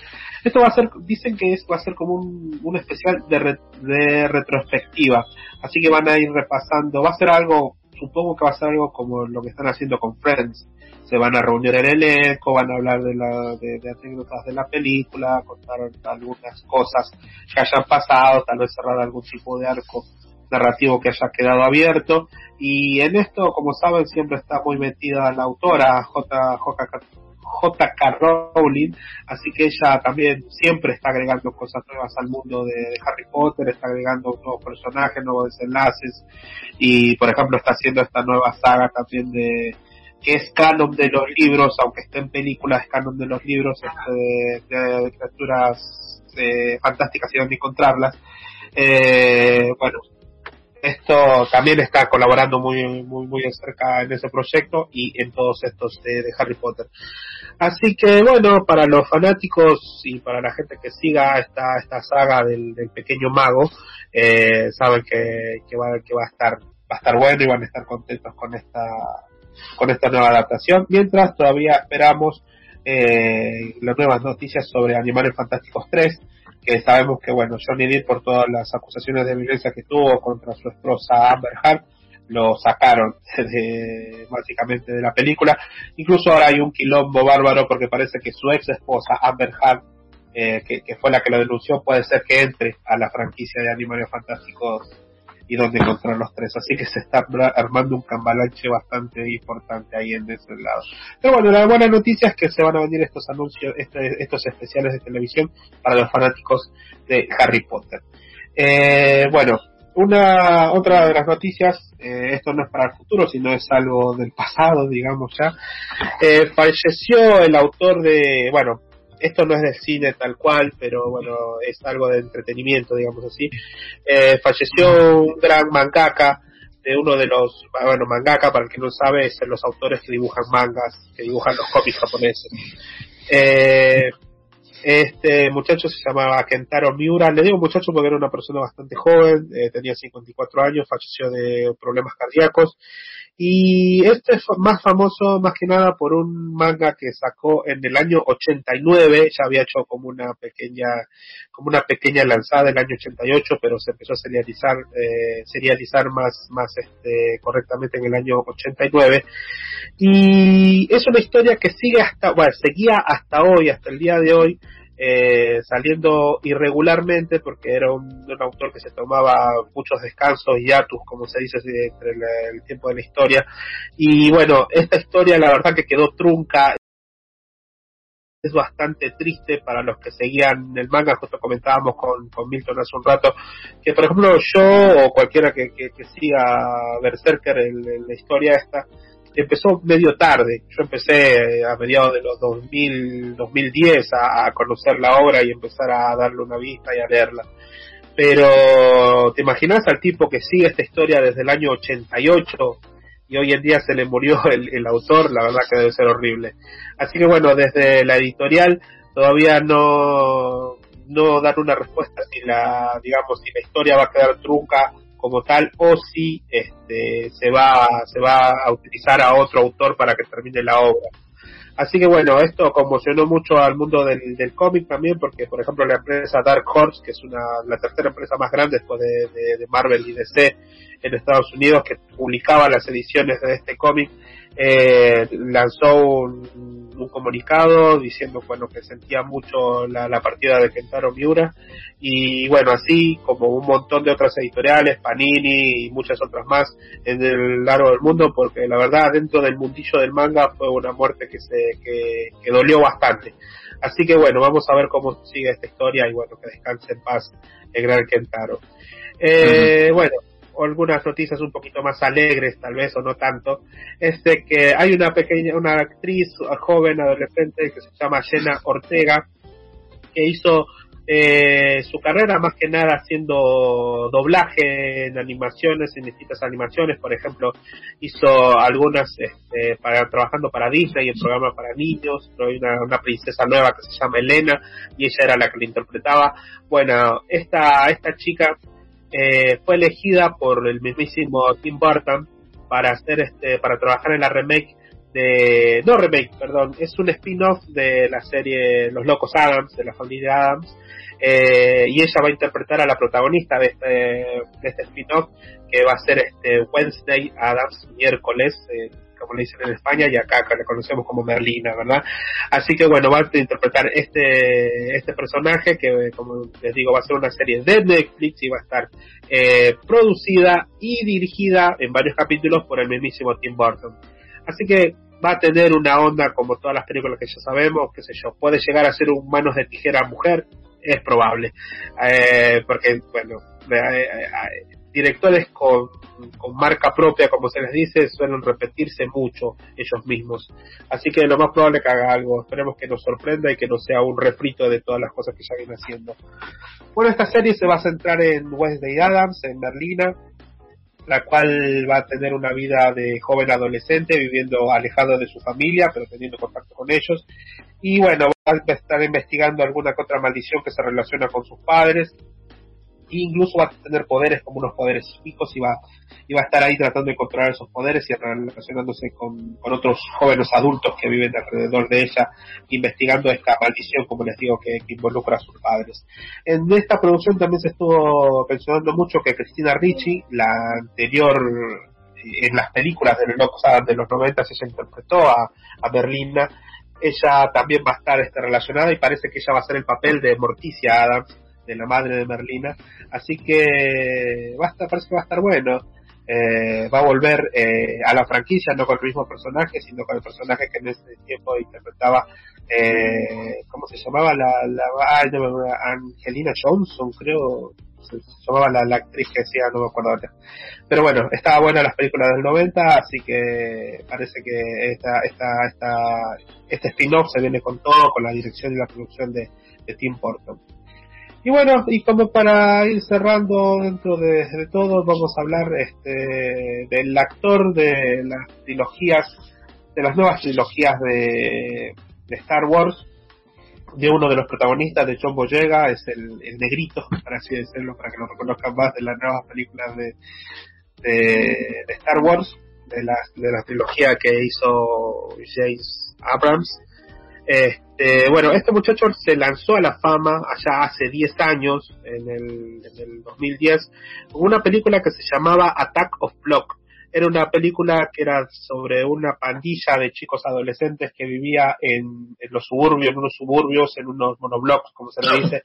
Speaker 4: Esto va a ser, dicen que es, va a ser como un, un especial de, re- de retrospectiva. Así que van a ir repasando, va a ser algo, supongo que va a ser algo como lo que están haciendo con Friends. Se van a reunir el elenco, van a hablar de, la, de, de anécdotas de la película, contar algunas cosas que hayan pasado, tal vez cerrar algún tipo de arco narrativo que haya quedado abierto. Y en esto, como saben, siempre está muy metida la autora J. J. J.K. Rowling, así que ella también siempre está agregando cosas nuevas al mundo de, de Harry Potter, está agregando nuevos personajes, nuevos desenlaces, y por ejemplo está haciendo esta nueva saga también de que es canon de los libros, aunque esté en películas, es canon de los libros este, de, de criaturas eh, fantásticas y donde encontrarlas. Eh, bueno, esto también está colaborando muy muy muy cerca en ese proyecto y en todos estos de, de Harry Potter. Así que bueno, para los fanáticos y para la gente que siga esta esta saga del, del pequeño mago, eh, saben que, que va que va a estar va a estar bueno y van a estar contentos con esta con esta nueva adaptación. Mientras todavía esperamos eh, las nuevas noticias sobre Animales Fantásticos 3 que sabemos que bueno Johnny Depp por todas las acusaciones de violencia que tuvo contra su esposa Amber Heard lo sacaron de, básicamente de la película incluso ahora hay un quilombo bárbaro porque parece que su ex esposa Amber Heard eh, que, que fue la que lo denunció puede ser que entre a la franquicia de Animales Fantásticos y dónde encontrar los tres. Así que se está armando un cambalache bastante importante ahí en ese lado. Pero bueno, la buena noticia es que se van a venir estos anuncios, este- estos especiales de televisión para los fanáticos de Harry Potter. Eh, bueno, una otra de las noticias, eh, esto no es para el futuro, sino es algo del pasado, digamos ya. Eh, falleció el autor de, bueno, esto no es del cine tal cual, pero bueno, es algo de entretenimiento, digamos así. Eh, falleció un gran mangaka de uno de los, bueno, mangaka, para el que no sabe, es los autores que dibujan mangas, que dibujan los cómics japoneses. Eh, este muchacho se llamaba Kentaro Miura, le digo muchacho porque era una persona bastante joven, eh, tenía 54 años, falleció de problemas cardíacos. Y este es más famoso más que nada por un manga que sacó en el año 89, ya había hecho como una pequeña como una pequeña lanzada el año 88, pero se empezó a serializar eh, serializar más más este correctamente en el año 89 y es una historia que sigue hasta bueno, seguía hasta hoy, hasta el día de hoy eh, saliendo irregularmente porque era un, un autor que se tomaba muchos descansos y hiatus, como se dice entre el, tiempo de la historia. Y bueno, esta historia la verdad que quedó trunca. Es bastante triste para los que seguían el manga, justo comentábamos con, con Milton hace un rato, que por ejemplo yo o cualquiera que, que, que siga Berserker, el- el- la historia esta, empezó medio tarde. Yo empecé eh, a mediados de los 2000, 2010 a, a conocer la obra y empezar a darle una vista y a leerla. Pero, ¿te imaginas al tipo que sigue esta historia desde el año 88 y hoy en día se le murió el, el autor? La verdad que debe ser horrible. Así que bueno, desde la editorial todavía no, no dan una respuesta si la, digamos, si la historia va a quedar trunca como tal o si este, se va se va a utilizar a otro autor para que termine la obra. Así que bueno, esto conmocionó mucho al mundo del, del cómic también, porque por ejemplo la empresa Dark Horse, que es una la tercera empresa más grande después de, de- de Marvel y DC en Estados Unidos, que publicaba las ediciones de este cómic, eh, lanzó un, un comunicado diciendo bueno que sentía mucho la, la partida de Kentaro Miura. Y bueno así como un montón de otras editoriales Panini y muchas otras más en el largo del mundo porque la verdad dentro del mundillo del manga fue una muerte que se que, que dolió bastante. Así que bueno vamos a ver cómo sigue esta historia y bueno que descanse en paz el gran Kentaro. Eh, bueno algunas noticias un poquito más alegres tal vez o no tanto es que hay una pequeña una actriz joven adolescente que se llama Jenna Ortega que hizo eh, su carrera más que nada haciendo doblaje en animaciones, en distintas animaciones, por ejemplo, hizo algunas este, para trabajando para Disney en programa para niños, pero hay una, una princesa nueva que se llama Elena y ella era la que la interpretaba. Bueno, esta esta chica eh, fue elegida por el mismísimo Tim Burton para hacer este para trabajar en la remake de no remake perdón es un spin-off de la serie Los Locos Adams de la familia Adams eh, y ella va a interpretar a la protagonista de este, de este spin-off que va a ser este Wednesday Adams miércoles eh, como le dicen en España y acá que le conocemos como Merlina verdad así que bueno va a interpretar este este personaje que como les digo va a ser una serie de Netflix y va a estar eh, producida y dirigida en varios capítulos por el mismísimo Tim Burton. Así que va a tener una onda como todas las películas que ya sabemos, qué sé yo, puede llegar a ser un manos de tijera mujer, es probable, eh, porque bueno, eh, eh, directores con, marca propia, como se les dice, suelen repetirse mucho ellos mismos. Así que lo más probable que haga algo, esperemos que nos sorprenda y que no sea un refrito de todas las cosas que ya viene haciendo. Bueno, esta serie se va a centrar en Wednesday Adams, en Merlina, la cual va a tener una vida de joven adolescente viviendo alejado de su familia pero teniendo contacto con ellos y bueno va a estar investigando alguna que otra maldición que se relaciona con sus padres incluso va a tener poderes como unos poderes psíquicos y va, y va a estar ahí tratando de controlar esos poderes y relacionándose con, con otros jóvenes adultos que viven alrededor de ella, investigando esta maldición, como les digo, que, involucra a sus padres. En esta producción también se estuvo mencionando mucho que Cristina Ricci, la anterior eh, en las películas de los, de los 90 ella interpretó a, a Merlina ella también va a estar este, relacionada y parece que ella va a ser el papel de Morticia Adams de la madre de Merlina. Así que va parece que va a estar bueno. Eh, va a volver eh, a la franquicia, no con el mismo personaje, sino con el personaje que en ese tiempo interpretaba, eh, ¿cómo se llamaba? La, la Angelina Johnson, creo, se, llamaba la, la actriz que decía, no me acuerdo ahora. Pero bueno, estaba buena las películas del 90, así que parece que esta, esta, esta, este spin-off se viene con todo, con la dirección y la producción de, de Tim Burton. Y bueno, y como para ir cerrando dentro de, todo, vamos a hablar este, del actor de las trilogías, de las nuevas trilogías de, de Star Wars, de uno de los protagonistas, de John Boyega, es el, el negrito, para así decirlo, para que lo reconozcan más de las nuevas películas de, de, de Star Wars, de la, de la trilogía que hizo James Abrams. Este, bueno, este muchacho se lanzó a la fama allá hace 10 años, en el, en el 2010, con una película que se llamaba Attack of Block. Era una película que era sobre una pandilla de chicos adolescentes que vivía en, en los suburbios, en unos suburbios, en unos monoblocks, como se le dice,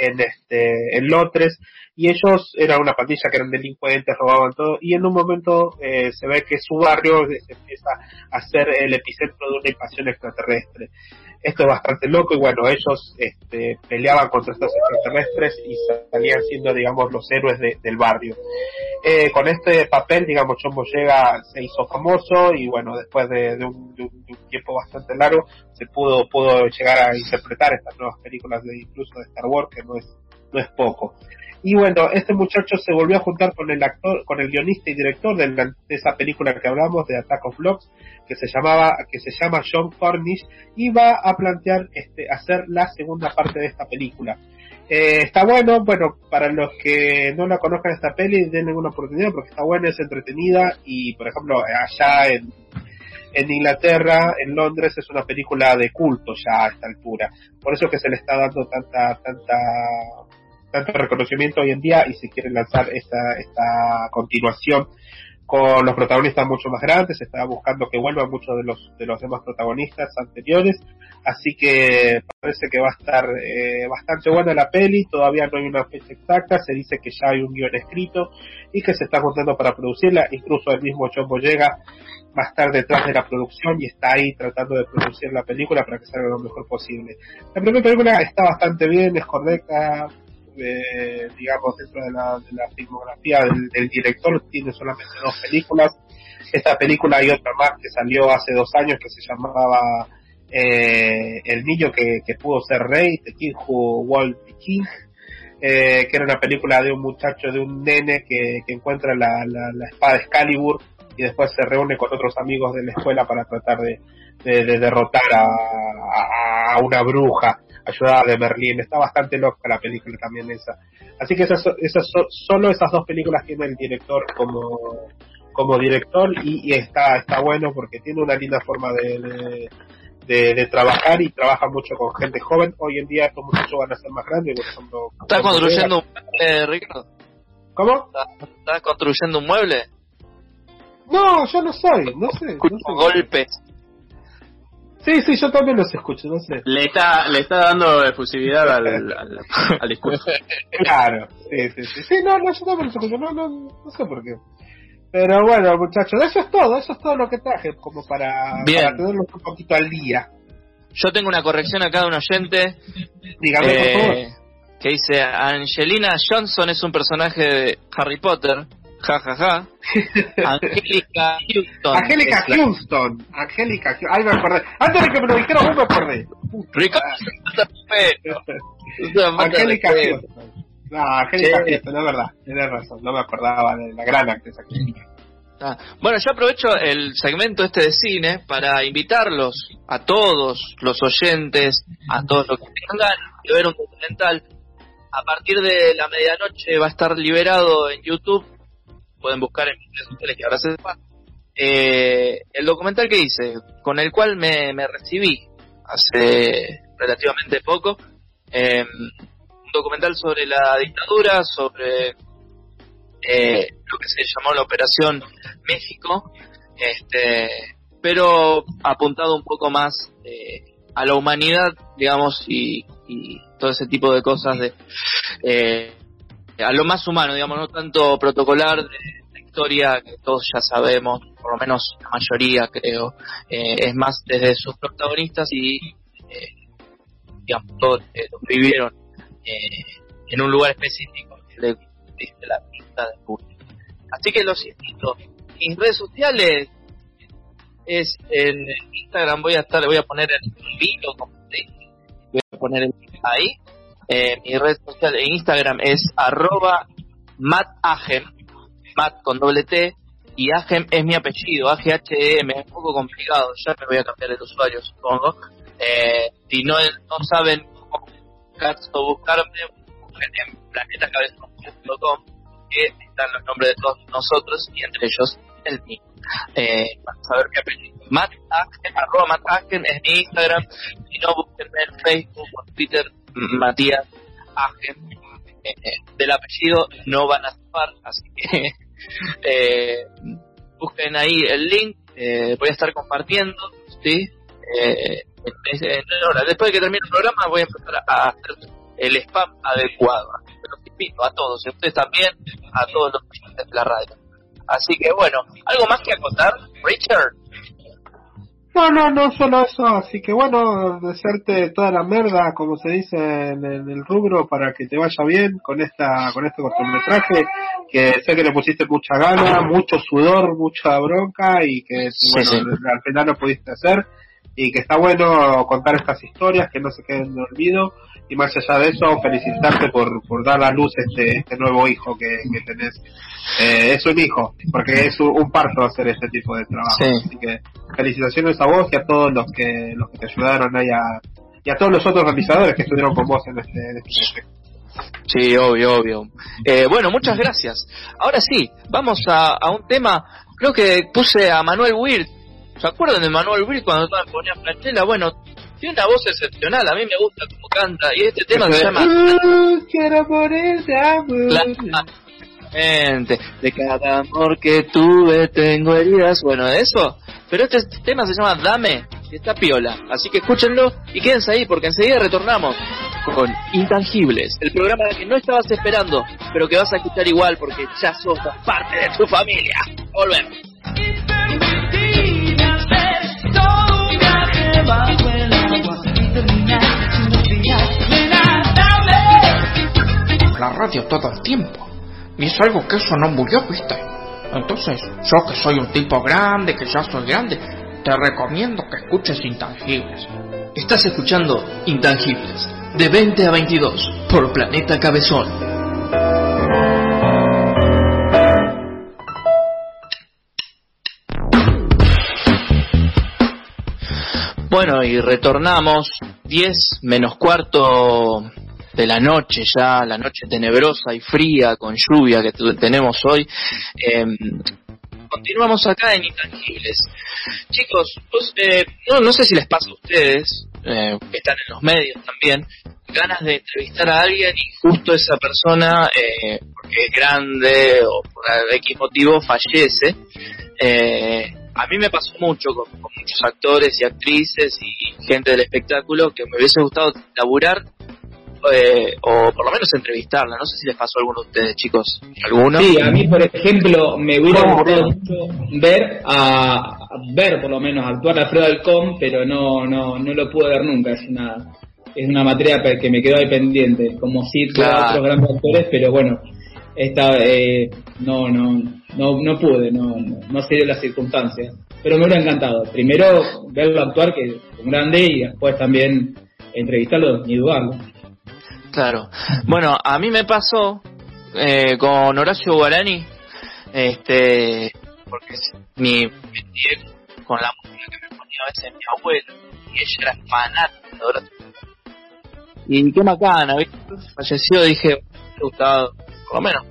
Speaker 4: en este en Londres y ellos eran una pandilla que eran delincuentes robaban todo y en un momento eh, se ve que su barrio se empieza a ser el epicentro de una invasión extraterrestre esto es bastante loco y bueno ellos este, peleaban contra estos extraterrestres y salían siendo digamos los héroes de, del barrio. Eh, con este papel digamos John Boyega se hizo famoso y bueno después de, de, un, de, un, de un tiempo bastante largo se pudo pudo llegar a interpretar estas nuevas películas de incluso de Star Wars que no es no es poco y bueno este muchacho se volvió a juntar con el actor con el guionista y director de, la, de esa película que hablamos de Attack of Blocks que se llamaba que se llama John Cornish y va a plantear este hacer la segunda parte de esta película eh, está bueno, bueno, para los que no la conozcan esta peli, denle una oportunidad porque está buena, es entretenida y, por ejemplo, allá en, en Inglaterra, en Londres, es una película de culto ya a esta altura. Por eso que se le está dando tanta, tanta, tanto reconocimiento hoy en día y se quiere lanzar esta, esta continuación con los protagonistas mucho más grandes, se está buscando que vuelvan muchos de los de los demás protagonistas anteriores, así que parece que va a estar eh, bastante buena la peli, todavía no hay una fecha exacta, se dice que ya hay un guion escrito y que se está juntando para producirla, incluso el mismo John Boyega va a estar detrás de la producción y está ahí tratando de producir la película para que salga lo mejor posible. La primera película está bastante bien, es correcta, eh, digamos, dentro de la, de la filmografía del, director, tiene solamente dos películas. Esta película y otra más que salió hace dos años que se llamaba eh, El niño que, pudo ser rey, The King Who Walt King, eh, que era una película de un muchacho, de un nene que, encuentra la, la, espada Excalibur y después se reúne con otros amigos de la escuela para tratar de, de, de derrotar a una bruja ayudada de Merlín. Está bastante loca la película también esa. Así que esas, esas, solo esas dos películas tiene el director como, como director y, y está, está bueno porque tiene una linda forma de, de, de, de, trabajar y trabaja mucho con gente joven. Hoy en día estos muchachos van a ser más grandes. Por ejemplo,
Speaker 1: ¿Estás construyendo un mueble, Ricardo?
Speaker 4: ¿Cómo?
Speaker 1: ¿Estás construyendo un mueble?
Speaker 4: No, yo no soy, no sé. No sé.
Speaker 1: golpes.
Speaker 4: Sí, sí, yo también los escucho, no sé.
Speaker 5: Le está, le está dando efusividad al, al, al discurso.
Speaker 4: claro, sí, sí, sí. Sí, no, no, yo también los escucho, no, no, no sé por qué. Pero bueno, muchachos, eso es todo, eso es todo lo que traje, como para,
Speaker 1: Bien.
Speaker 4: para tenerlos un poquito al día.
Speaker 1: Yo tengo una corrección acá de un oyente.
Speaker 4: Dígame,
Speaker 1: eh,
Speaker 4: por favor.
Speaker 1: Que dice, Angelina Johnson es un personaje de Harry Potter. Ja, ja, ja. Angélica Houston.
Speaker 4: Angélica Houston. Angélica Houston. Ahí me acordé. Antes de que me lo dijeras vos me acordé.
Speaker 1: Ricardo,
Speaker 4: Angélica Houston. No, Angélica sí. Houston, es verdad. Tienes razón. No me acordaba de la gran actriz Angélica.
Speaker 1: Ah, bueno, yo aprovecho el segmento este de cine para invitarlos a todos los oyentes, a todos los que tengan de ver un documental. A partir de la medianoche va a estar liberado en YouTube pueden buscar en mis redes sociales que ahora se sepa, eh, el documental que hice, con el cual me, me recibí hace relativamente poco, eh, un documental sobre la dictadura, sobre eh, lo que se llamó la Operación México, este, pero apuntado un poco más eh, a la humanidad, digamos, y, y todo ese tipo de cosas de eh, a lo más humano, digamos, no tanto protocolar de la historia que todos ya sabemos, por lo menos la mayoría creo, eh, es más desde sus protagonistas y, eh, digamos, todos eh, lo vivieron eh, en un lugar específico dice la pista del público. Así que los invito. Mis redes sociales es en Instagram voy a estar, voy a poner el video, como te voy a poner el ahí. Eh, mi red social en Instagram es arroba mat con doble T, y Ahem es mi apellido, A-G-H-E-M, es un poco complicado, ya me voy a cambiar el usuario, supongo. Eh, si no, no saben cómo buscarme, busquen en planetacabezón.com, que están los nombres de todos nosotros y entre ellos el mío. Eh, para saber qué apellido. Matt Aken, arroba Matt es mi Instagram. Si no, búsquenme en Facebook o Twitter, Matías Aken. Eh, eh, del apellido no van a zafar, así que eh, busquen ahí el link. Eh, voy a estar compartiendo, ¿sí? Eh, después de que termine el programa, voy a empezar a hacer el spam adecuado. Los invito a todos, y a ustedes también, a todos los de la radio. Así que bueno, ¿algo más que acotar, Richard?
Speaker 4: No, no, no solo eso, así que bueno, desearte toda la merda, como se dice en, en el rubro, para que te vaya bien con esta con este cortometraje, que sé que le pusiste mucha gana, mucho sudor, mucha bronca y que bueno,
Speaker 1: sí.
Speaker 4: al final lo pudiste hacer y que está bueno contar estas historias, que no se queden de olvido y más allá de eso, felicitarte por, por dar a luz este, este nuevo hijo que, que tenés. Eh, es un hijo, porque es un, un parto hacer este tipo de trabajo.
Speaker 1: Sí.
Speaker 4: Así que felicitaciones a vos y a todos los que, los que te ayudaron ahí a, y a todos los otros realizadores que estuvieron con vos en este, en este proyecto.
Speaker 1: Sí, obvio, obvio. Eh, bueno, muchas gracias. Ahora sí, vamos a, a un tema. Creo que puse a Manuel Weir. ¿Se acuerdan de Manuel Weir cuando estaba ponía Franchella? Bueno, tiene una voz excepcional. A mí me gusta cómo canta. Y este tema se llama.
Speaker 4: Uh, quiero morir de amor.
Speaker 1: Claramente, de cada amor que tuve tengo heridas. Bueno, de eso. Pero este tema se llama Dame. Y está piola. Así que escúchenlo y quédense ahí porque enseguida retornamos con Intangibles, el programa que no estabas esperando, pero que vas a escuchar igual porque ya sos parte de tu familia. Volvemos.
Speaker 11: La radio todo el tiempo. Y es algo que eso no murió, ¿viste? Entonces, yo que soy un tipo grande, que ya soy grande, te recomiendo que escuches Intangibles.
Speaker 1: Estás escuchando Intangibles, de 20 a 22, por Planeta Cabezón. Bueno, y retornamos 10 menos cuarto de la noche ya, la noche tenebrosa y fría con lluvia que tenemos hoy. Eh, continuamos acá en Intangibles. Chicos, pues, eh, no, no sé si les pasa a ustedes, eh, que están en los medios también, ganas de entrevistar a alguien y justo esa persona, eh, porque es grande o por X motivo, fallece. Eh, a mí me pasó mucho con muchos actores y actrices y gente del espectáculo que me hubiese gustado laburar eh, o por lo menos entrevistarla. No sé si les pasó a alguno de ustedes, chicos. ¿Alguno?
Speaker 3: Sí, a mí, por ejemplo, me hubiera gustado mucho ver a, a ver, por lo menos, actuar a Alfredo Alcón, pero no, no, no lo pude ver nunca. Es una, es una materia que me quedó ahí pendiente, como tuve
Speaker 1: Claro.
Speaker 3: otros grandes actores, pero bueno, esta, eh, no, no, no, no pude, no, no, no se dio las circunstancias. Pero me hubiera encantado. Primero verlo actuar, que es un grande, y después también entrevistarlo, ni dudarlo.
Speaker 1: Claro. Bueno, a mí me pasó eh, con Horacio Guarani, este, porque mi, con la música que me ponía a veces mi abuelo, y ella era fanática de Horacio. Y qué macana, ¿viste? Falleció, dije, me ha gustado, por lo menos,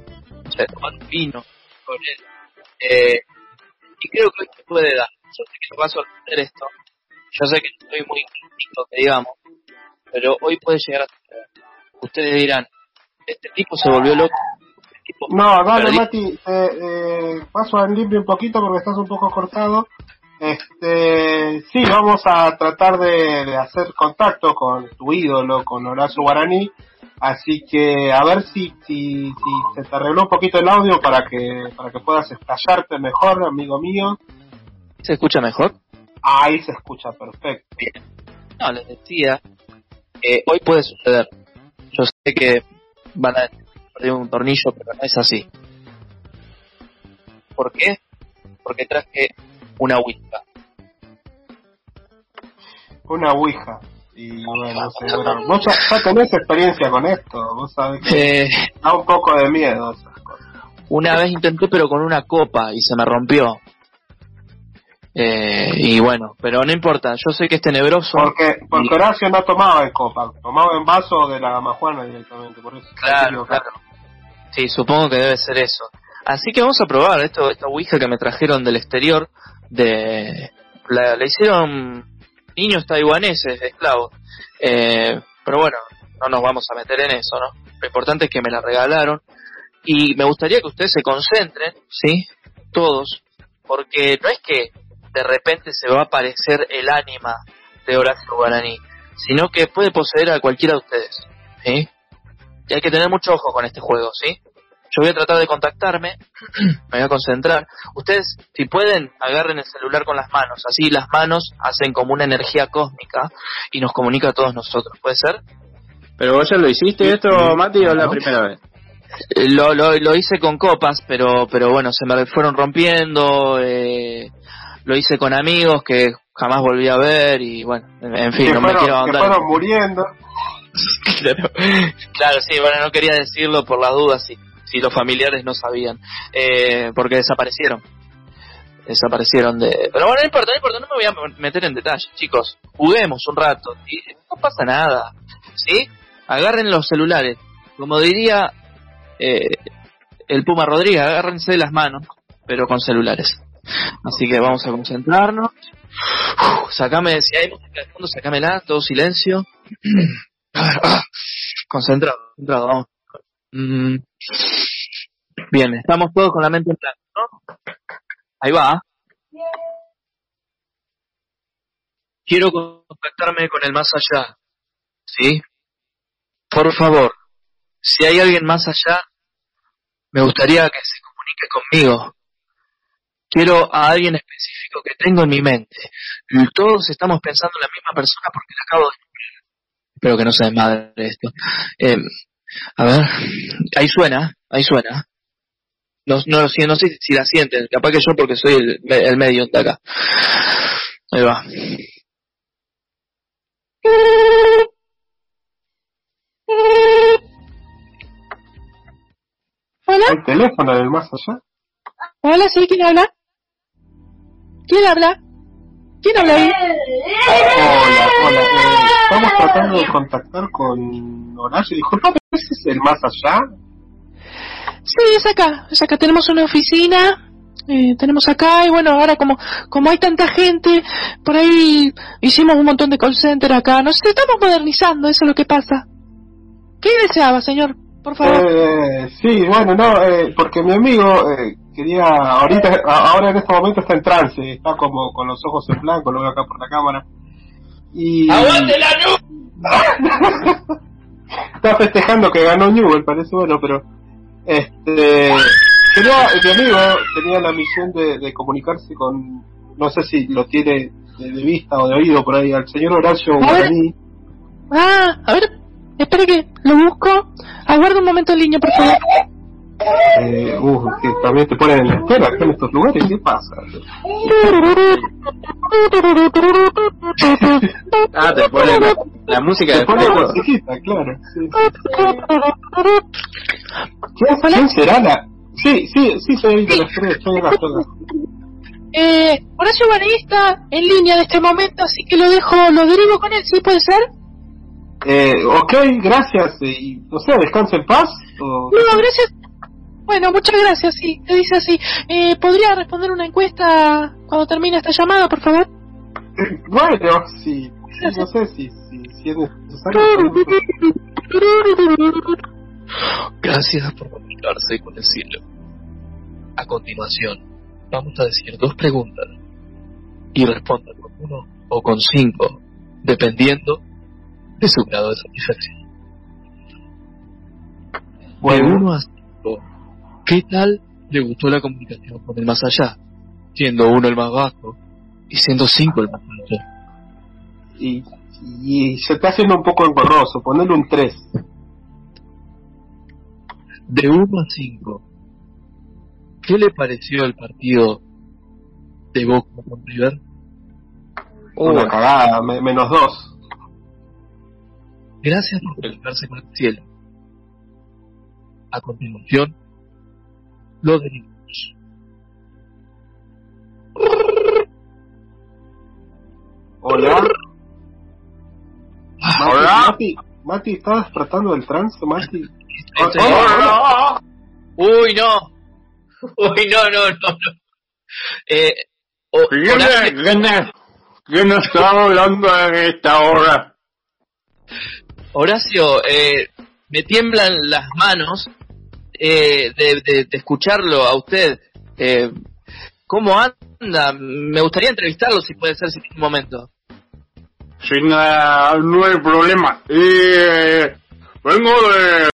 Speaker 1: no sé, tomar un vino con él. Eh, y creo que hoy se puede dar. Yo sé que paso a hacer esto. Yo sé que no estoy muy crítico, digamos, pero hoy puede llegar a. Ustedes dirán, este tipo se volvió loco. Este
Speaker 4: No, dale, Mati, eh, eh, paso en limpio un poquito porque estás un poco cortado. Este, sí, vamos a tratar de, de hacer contacto con tu ídolo, con Horacio Guaraní, Así que a ver si, si, si se te arregló un poquito el audio para que, para que puedas estallarte mejor, amigo mío.
Speaker 1: ¿Se escucha mejor?
Speaker 4: Ahí se escucha perfecto.
Speaker 1: No, les decía que hoy puede suceder. Yo sé que van a perder un tornillo, pero no es así. ¿Por qué? Porque traje una Ouija.
Speaker 4: Una ouija. Y bueno, seguro. Vos ya, ya tenés experiencia con esto, vos sabés que
Speaker 1: Eh,
Speaker 4: da un poco de miedo esas cosas.
Speaker 1: una vez intenté, pero con una copa y se me rompió. Eh, y bueno, pero no importa, yo sé que es tenebroso.
Speaker 4: Porque, porque Horacio no tomaba en copa, tomaba en vaso de la gamajuana directamente, por eso.
Speaker 1: Claro, claro. Sí, supongo que debe ser eso. Así que vamos a probar esto, esta Ouija que me trajeron del exterior. de La, la hicieron niños taiwaneses, esclavos. Eh, pero bueno, no nos vamos a meter en eso, ¿no? Lo importante es que me la regalaron. Y me gustaría que ustedes se concentren, ¿sí? Todos. Porque no es que de repente se va a aparecer el ánima de Horacio Guaraní, sino que puede poseer a cualquiera de ustedes, ¿sí? Y hay que tener mucho ojo con este juego, ¿sí? Yo voy a tratar de contactarme, me voy a concentrar. Ustedes, si pueden, agarren el celular con las manos. Así las manos hacen como una energía cósmica y nos comunica a todos nosotros. ¿Puede ser?
Speaker 5: ¿Pero vos ya lo hiciste esto, Mati, o la primera vez?
Speaker 1: Eh, Lo, lo, lo hice con copas, pero pero bueno, se me fueron rompiendo. Eh, lo hice con amigos que jamás volví a ver y bueno, en, fin,
Speaker 4: que,
Speaker 1: no me quiero ahondar.
Speaker 4: fueron muriendo.
Speaker 1: claro, claro, sí, bueno, no quería decirlo por las dudas si, si los familiares no sabían, eh, porque desaparecieron. Desaparecieron de... Pero bueno, no importa, no importa, no me voy a meter en detalle, chicos. Juguemos un rato, ¿sí? no pasa nada, ¿sí? Agarren los celulares. Como diría eh, el Puma Rodríguez, agárrense de las manos, pero con celulares. Así que vamos a concentrarnos. Uf, sacame, si hay música de fondo, sacámela, todo silencio. Ah, concentrado, concentrado, vamos. Mm, Bien, estamos todos con la mente en blanco, ¿no? Ahí va. Quiero contactarme con el más allá, ¿sí? Por favor, si hay alguien más allá, me gustaría que se comunique conmigo. Quiero a alguien específico que tengo en mi mente. Todos estamos pensando en la misma persona porque la acabo de Espero que no se desmadre esto. Eh, a ver, ahí suena, ahí suena. No, no, no, no sé si la sienten, capaz que yo porque soy el, el medio de acá. Ahí va.
Speaker 12: Hola,
Speaker 4: El teléfono del más allá.
Speaker 12: hola, sí, ¿quién habla? ¿Quién habla? ¿Quién habla ahí?
Speaker 4: Hola, hola. eh, estamos tratando de contactar con Horacio. Disculpa, ¿ese es el más allá?
Speaker 12: Sí, es acá, es acá. Tenemos una oficina, eh, tenemos acá y bueno, ahora como como hay tanta gente, por ahí hicimos un montón de call center acá. Nos estamos modernizando, eso es lo que pasa. ¿Qué deseaba, señor? Por favor.
Speaker 4: Eh, sí, bueno, no, eh, porque mi amigo eh, quería, ahorita, ahora en este momento está en trance, está como con los ojos en blanco, lo veo acá por la cámara. Y...
Speaker 8: ¡Aguante la
Speaker 4: está festejando que ganó Newell, parece bueno, pero este quería, mi amigo tenía la misión de, de comunicarse con, no sé si lo tiene de, de vista o de oído por ahí, al señor Horacio
Speaker 12: A ver.
Speaker 4: Guaraní.
Speaker 12: Ah, a ver, espere que lo busco. Aguarda un momento en línea, por favor.
Speaker 4: Eh, uh, que también te ponen en la espera acá en estos lugares, ¿qué pasa?
Speaker 5: Ah, te pone la, la música
Speaker 4: Te
Speaker 5: de
Speaker 4: pone
Speaker 5: fondo.
Speaker 4: musiquita, claro. sí. ¿Quién, quién será la...? Sí, sí, sí, soy de las tres, estoy acá, estoy acá.
Speaker 12: Eh, Horacio Guaraní está en línea en este momento, así que lo dejo, lo derivo con él, ¿sí puede ser?
Speaker 4: Eh, ok, gracias. eh, Y, no sé, descansa en paz. O...
Speaker 12: No, gracias. Bueno, muchas gracias, sí, te dice así. Eh, ¿Podría responder una encuesta cuando termine esta llamada, por favor?
Speaker 4: Bueno, sí, sí, no sé si, si, si es necesario.
Speaker 1: Gracias por comunicarse con el cielo. A continuación, vamos a decir dos preguntas y responda con uno o con cinco, dependiendo de su grado de satisfacción. De 1 a 5, ¿qué tal le gustó la comunicación con el más allá? Siendo uno el más bajo y siendo 5 el más alto.
Speaker 4: Y, y se está haciendo un poco engorroso, ponele un 3.
Speaker 1: De 1 a 5, ¿qué le pareció el partido de Boca con River?
Speaker 4: Una cagada, me- menos 2.
Speaker 1: Gracias por conectarse con el cielo. A continuación, lo derivamos.
Speaker 4: Hola.
Speaker 1: Hola.
Speaker 4: Mati, Mati, ¿estás despertando del trance, Mati?
Speaker 1: Estoy-
Speaker 4: Hola.
Speaker 8: Uy, no. Uy, no, no, no. no. Eh,
Speaker 5: ¿Quién,
Speaker 8: Horacio-
Speaker 5: quién es- quién está hablando en esta hora?
Speaker 1: Horacio, eh, me tiemblan las manos eh, de, de- escucharlo a usted. Eh, ¿Cómo anda? Me gustaría entrevistarlo si puede ser, si tiene momento.
Speaker 5: Sin, eh, no hay problema. Eh, vengo de,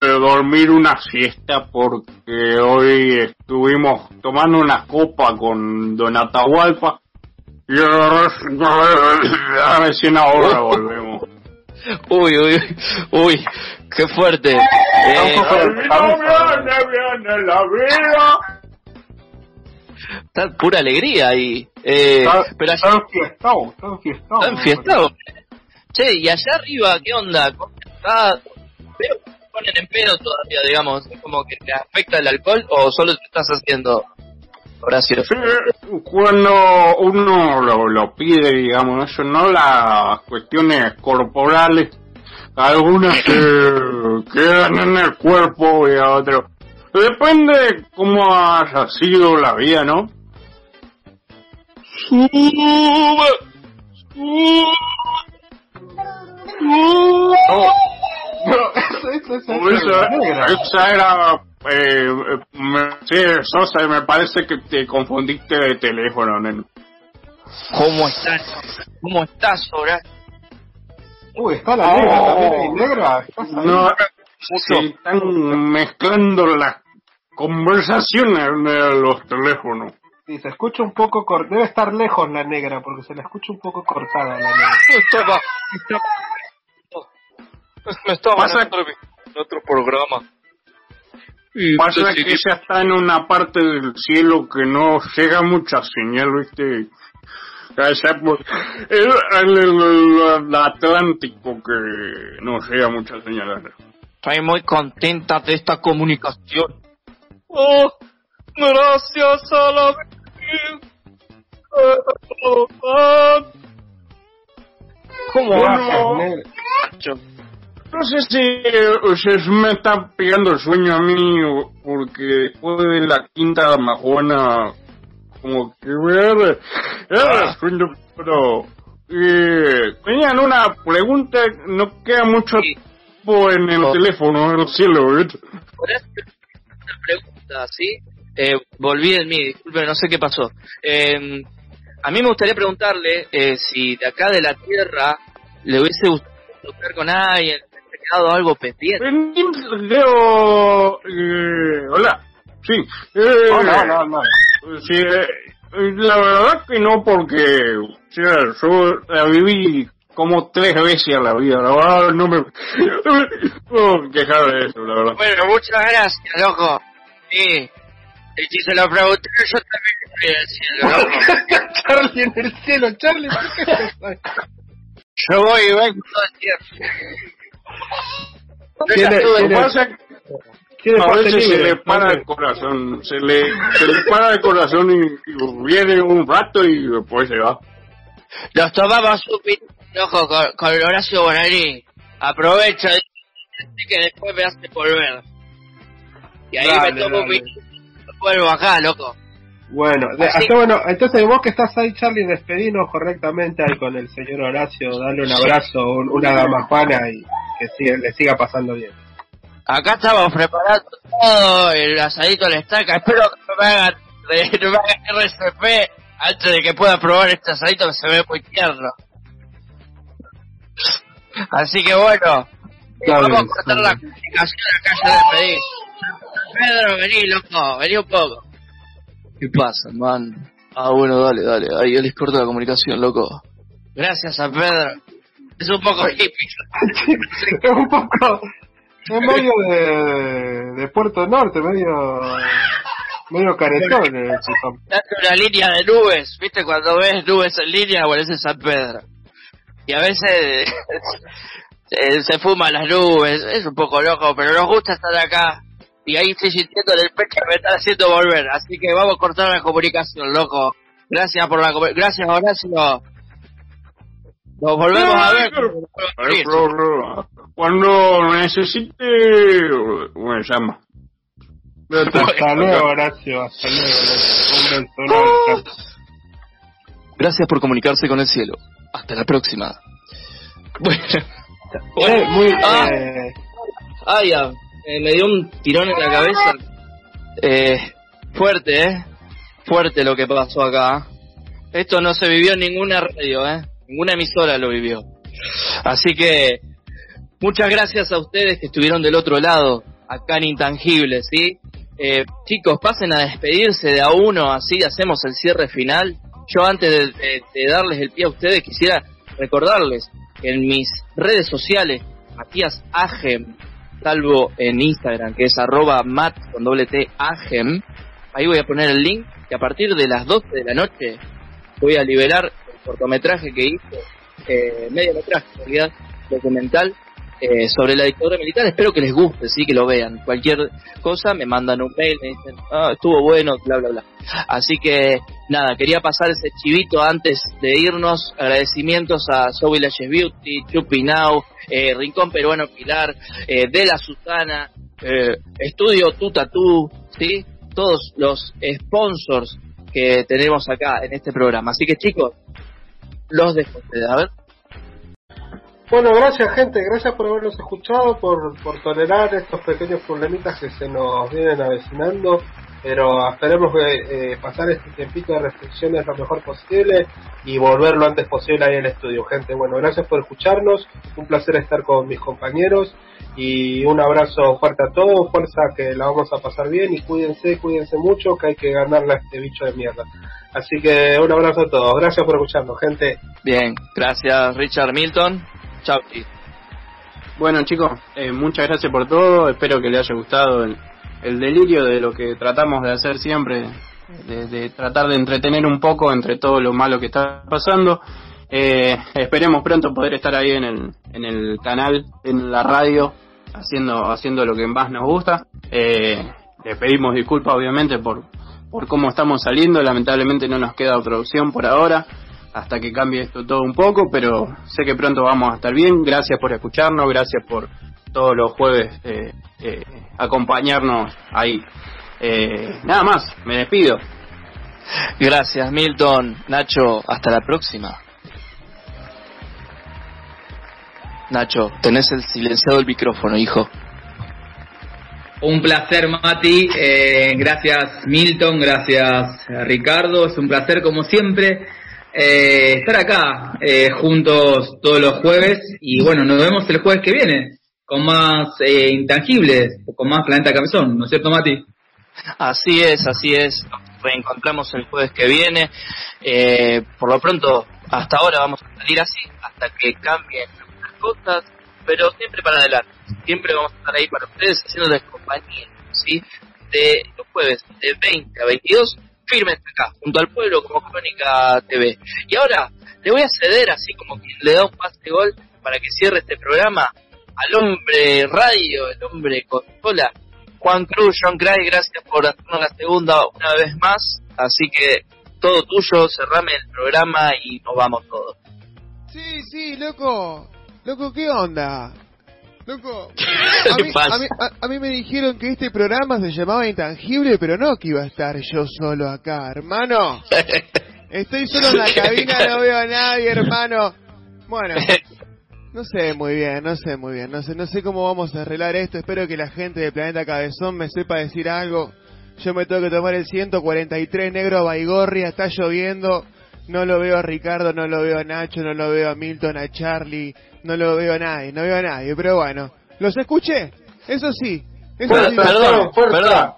Speaker 5: de dormir una siesta porque hoy estuvimos tomando una copa con Don Atahualpa y recién ahora volvemos.
Speaker 1: Uy, uy, uy, qué fuerte. Eh,
Speaker 5: viene, viene la vida.
Speaker 1: está pura alegría ahí. Eh, pero allá,
Speaker 4: Está enfiestado, está enfiestado.
Speaker 1: está enfiestado. Che, y allá arriba, ¿qué onda? ¿Cómo está? Veo que ponen en pedo todavía, digamos. ¿Es como que te afecta el alcohol o solo te estás haciendo, Horacio?
Speaker 5: Sí, cuando uno lo, lo pide, digamos, eso no las cuestiones corporales, algunas se quedan en el cuerpo y a otros. Depende de cómo haya sido la vida, ¿no? Esa, esa era, eh, eh, me- sí, Sosa, me parece que te confundiste de teléfono, neno.
Speaker 8: ¿Cómo estás? ¿Cómo estás, Horacio?
Speaker 4: Uy, está la negra también ahí, negra.
Speaker 5: No, se están mezclando las conversaciones de los teléfonos.
Speaker 4: Sí, se escucha un poco cor- Debe estar lejos la negra, porque se la escucha un poco cortada la negra.
Speaker 1: Estaba, me estaba
Speaker 5: Pasa-
Speaker 1: en otro, en otro programa.
Speaker 5: Pasa
Speaker 1: decidí-
Speaker 5: que ella está en una parte del cielo que no llega mucha señal, ¿viste? Allá por el, el- el- el Atlántico que no llega mucha señal.
Speaker 1: Estoy muy contenta de esta comunicación. Oh, gracias a la ¿Cómo va?
Speaker 4: negra.
Speaker 5: No sé si eh, me está pegando el sueño a mí porque después de la quinta majuana como que ver sueño, pero eh, tenían una pregunta, no queda mucho tiempo en el
Speaker 1: Oh.
Speaker 5: teléfono, en el cielo,
Speaker 1: una pregunta, ¿sí? Eh, volví en mí, disculpe, no sé qué pasó. Eh, a mí me gustaría preguntarle eh, si de acá de la Tierra le hubiese gustado tocar con alguien, quedado algo pendiente.
Speaker 5: Leo, eh, hola, sí. eh,
Speaker 4: Hola, hola, hola.
Speaker 5: Sí, eh, la verdad que no, porque o sea, yo la viví como tres veces a la vida, la verdad no me no me quejar de eso, la verdad.
Speaker 8: Bueno, muchas gracias, loco. Sí. Y si se lo pregunté, yo también estoy en el cielo, loco.
Speaker 4: Charlie en el cielo, Charlie, ¿por qué?
Speaker 8: Yo voy y vengo todo el tiempo.
Speaker 4: Tiene- tiene-
Speaker 5: a veces se le para el corazón, se le, se le para el corazón y, y viene un rato y después se va.
Speaker 8: Nos tomamos un pin loco con, con Horacio Bonari. Aprovecho y que después me hace volver. Y ahí
Speaker 4: Dale,
Speaker 8: me tomo un
Speaker 4: dale.
Speaker 8: pin vuelvo acá, loco.
Speaker 4: Bueno,
Speaker 8: Así-
Speaker 4: hasta bueno, entonces vos que estás ahí, Charlie, despedinos correctamente ahí con el señor Horacio, dale un abrazo, un- una dama Juana y que siga- le siga pasando bien.
Speaker 8: Acá estamos preparando todo, el asadito a la estaca. Espero que no me hagan, no me hagan RCP antes de que pueda probar este asadito que se ve muy tierno. Así que bueno, vamos a cortar la comunicación acá ya despedí. Pedro, vení, loco, vení un poco.
Speaker 1: ¿Qué pasa, man? Ah, bueno, dale, dale. Ahí les corto la comunicación, loco.
Speaker 8: Gracias a Pedro. Es un poco hippie.
Speaker 4: es un poco. Es medio de, de Puerto Norte, medio. medio caretón. eh,
Speaker 8: una línea de nubes, ¿viste? Cuando ves nubes en línea, parece San Pedro. Y a veces se, se fuman las nubes, es un poco loco, pero nos gusta estar acá. Y ahí estoy sintiendo en el pecho que me están haciendo volver. Así que vamos a cortar la comunicación, loco. Gracias por la Gracias, Horacio. Nos volvemos a ver.
Speaker 5: Cuando necesite, me llama.
Speaker 4: Hasta luego, Horacio. Hasta luego, enorme.
Speaker 1: Gracias por comunicarse con el cielo. Hasta la próxima. Bueno.
Speaker 4: Eh, muy,
Speaker 1: Ah.
Speaker 4: eh,
Speaker 1: ah, eh, me dio un tirón en la cabeza. Eh, fuerte, ¿eh? Fuerte lo que pasó acá. Esto no se vivió en ninguna radio, ¿eh? Ninguna emisora lo vivió. Así que, muchas gracias a ustedes que estuvieron del otro lado, acá en Intangible, ¿sí? Eh, chicos, pasen a despedirse de a uno, así hacemos el cierre final. Yo antes de, de- darles el pie a ustedes, quisiera recordarles que en mis redes sociales, Matías Agem, salvo en Instagram, que es arroba mat con doble T Agem, ahí voy a poner el link, que a partir de las 12 de la noche voy a liberar cortometraje que hice, eh, mediometraje en realidad, documental, eh, sobre la dictadura militar. Espero que les guste, sí, que lo vean. Cualquier cosa me mandan un mail, me dicen, ah, estuvo bueno, bla, bla, bla. Así que, nada, quería pasar ese chivito antes de irnos. Agradecimientos a Zoe Lashes Beauty, Chupi Now, eh, Rincón Peruano Pilar, eh, De La Susana, eh, Estudio Tu Tatú, ¿sí? Todos los sponsors que tenemos acá en este programa. Así que, chicos, los dejo a ver.
Speaker 4: Bueno, gracias gente, gracias por habernos escuchado, por, por tolerar estos pequeños problemitas que se nos vienen avecinando, pero esperemos que eh, pasar este tiempito de restricciones lo mejor posible y volver lo antes posible ahí al estudio, gente. Bueno, gracias por escucharnos, un placer estar con mis compañeros y un abrazo fuerte a todos, fuerza que la vamos a pasar bien y cuídense, cuídense mucho que hay que ganarle a este bicho de mierda. Así que un abrazo a todos, gracias por escucharnos, gente.
Speaker 1: Bien, gracias Richard Milton. Chao.
Speaker 5: Bueno chicos, eh, muchas gracias por todo, espero que les haya gustado el, el delirio de lo que tratamos de hacer siempre, de, de tratar de entretener un poco entre todo lo malo que está pasando. Eh, esperemos pronto poder estar ahí en el, en el canal, en la radio, haciendo, haciendo lo que más nos gusta. Eh, les pedimos disculpas obviamente por, por cómo estamos saliendo, lamentablemente no nos queda otra opción por ahora hasta que cambie esto todo un poco, pero sé que pronto vamos a estar bien. Gracias por escucharnos, gracias por todos los jueves eh, eh, acompañarnos ahí. Eh, nada más, me despido.
Speaker 1: Gracias Milton. Nacho, hasta la próxima. Nacho, tenés el silenciado el micrófono, hijo.
Speaker 3: Un placer, Mati. Eh, gracias, Milton. Gracias, Ricardo. Es un placer, como siempre, eh, estar acá eh, juntos todos los jueves. Y bueno, nos vemos el jueves que viene con más eh, intangibles, con más Planeta Cabezón. ¿No es cierto, Mati?
Speaker 1: Así es, así es. Nos reencontramos el jueves que viene. Eh, por lo pronto, hasta ahora vamos a salir así, hasta que cambien algunas cosas, pero siempre para adelante. Siempre vamos a estar ahí para ustedes haciéndoles compañía, ¿sí? De los jueves de 20 a 22, firmes acá, junto al pueblo como Crónica TV. Y ahora le voy a ceder, así como quien le da un pase gol para que cierre este programa, al hombre radio, el hombre consola, Juan Cruz, John Cray, gracias por hacernos la segunda una vez más. Así que todo tuyo, cerrame el programa y nos vamos todos.
Speaker 2: Sí, sí, loco. Loco, ¿qué onda? Loco,
Speaker 1: ¿Qué
Speaker 2: a mí,
Speaker 1: pasa?
Speaker 2: a, mí, a- a mí me dijeron que este programa se llamaba Intangible, pero no que iba a estar yo solo acá, hermano. Estoy solo en la cabina, no veo a nadie, hermano. Bueno, no sé muy bien, no sé muy bien, no sé, no sé cómo vamos a arreglar esto. Espero que la gente de Planeta Cabezón me sepa decir algo. Yo me tengo que tomar el 143 negro a Baigorria, está lloviendo. No lo veo a Ricardo, no lo veo a Nacho, no lo veo a Milton, a Charlie, no lo veo a nadie, no veo a nadie. Pero bueno, Los escuché, eso sí. Eso sí.
Speaker 1: perdón, perdón.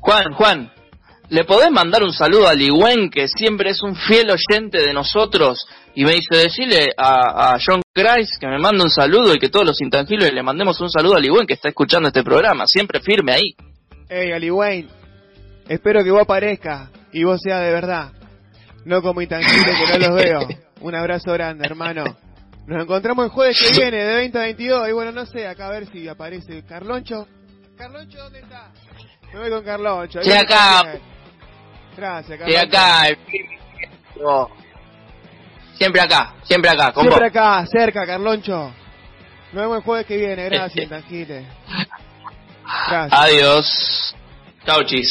Speaker 1: Juan, Juan, ¿le podés mandar un saludo a Ligüen, que siempre es un fiel oyente de nosotros? Y me dice, decirle a, a John Christ que me mande un saludo y que todos los intangibles le mandemos un saludo a Ligüen, que está escuchando este programa, siempre firme ahí.
Speaker 2: Ey, Ali Wayne, espero que vos aparezcas y vos seas de verdad. No como intangible que no los veo. Un abrazo grande, hermano. Nos encontramos el jueves que viene, de 20 a 22. Y bueno, no sé, acá a ver si aparece Carloncho. Carloncho, ¿dónde está? Me voy con Carloncho.
Speaker 8: Estoy acá.
Speaker 2: Gracias,
Speaker 8: Estoy
Speaker 2: Carloncho.
Speaker 8: acá. el- Oh. Siempre acá, siempre acá, con
Speaker 2: Siempre
Speaker 8: vos.
Speaker 2: acá, cerca, Carloncho. Nos vemos el jueves que viene. Gracias, intangible. Gracias.
Speaker 1: Adiós. Chau, chis.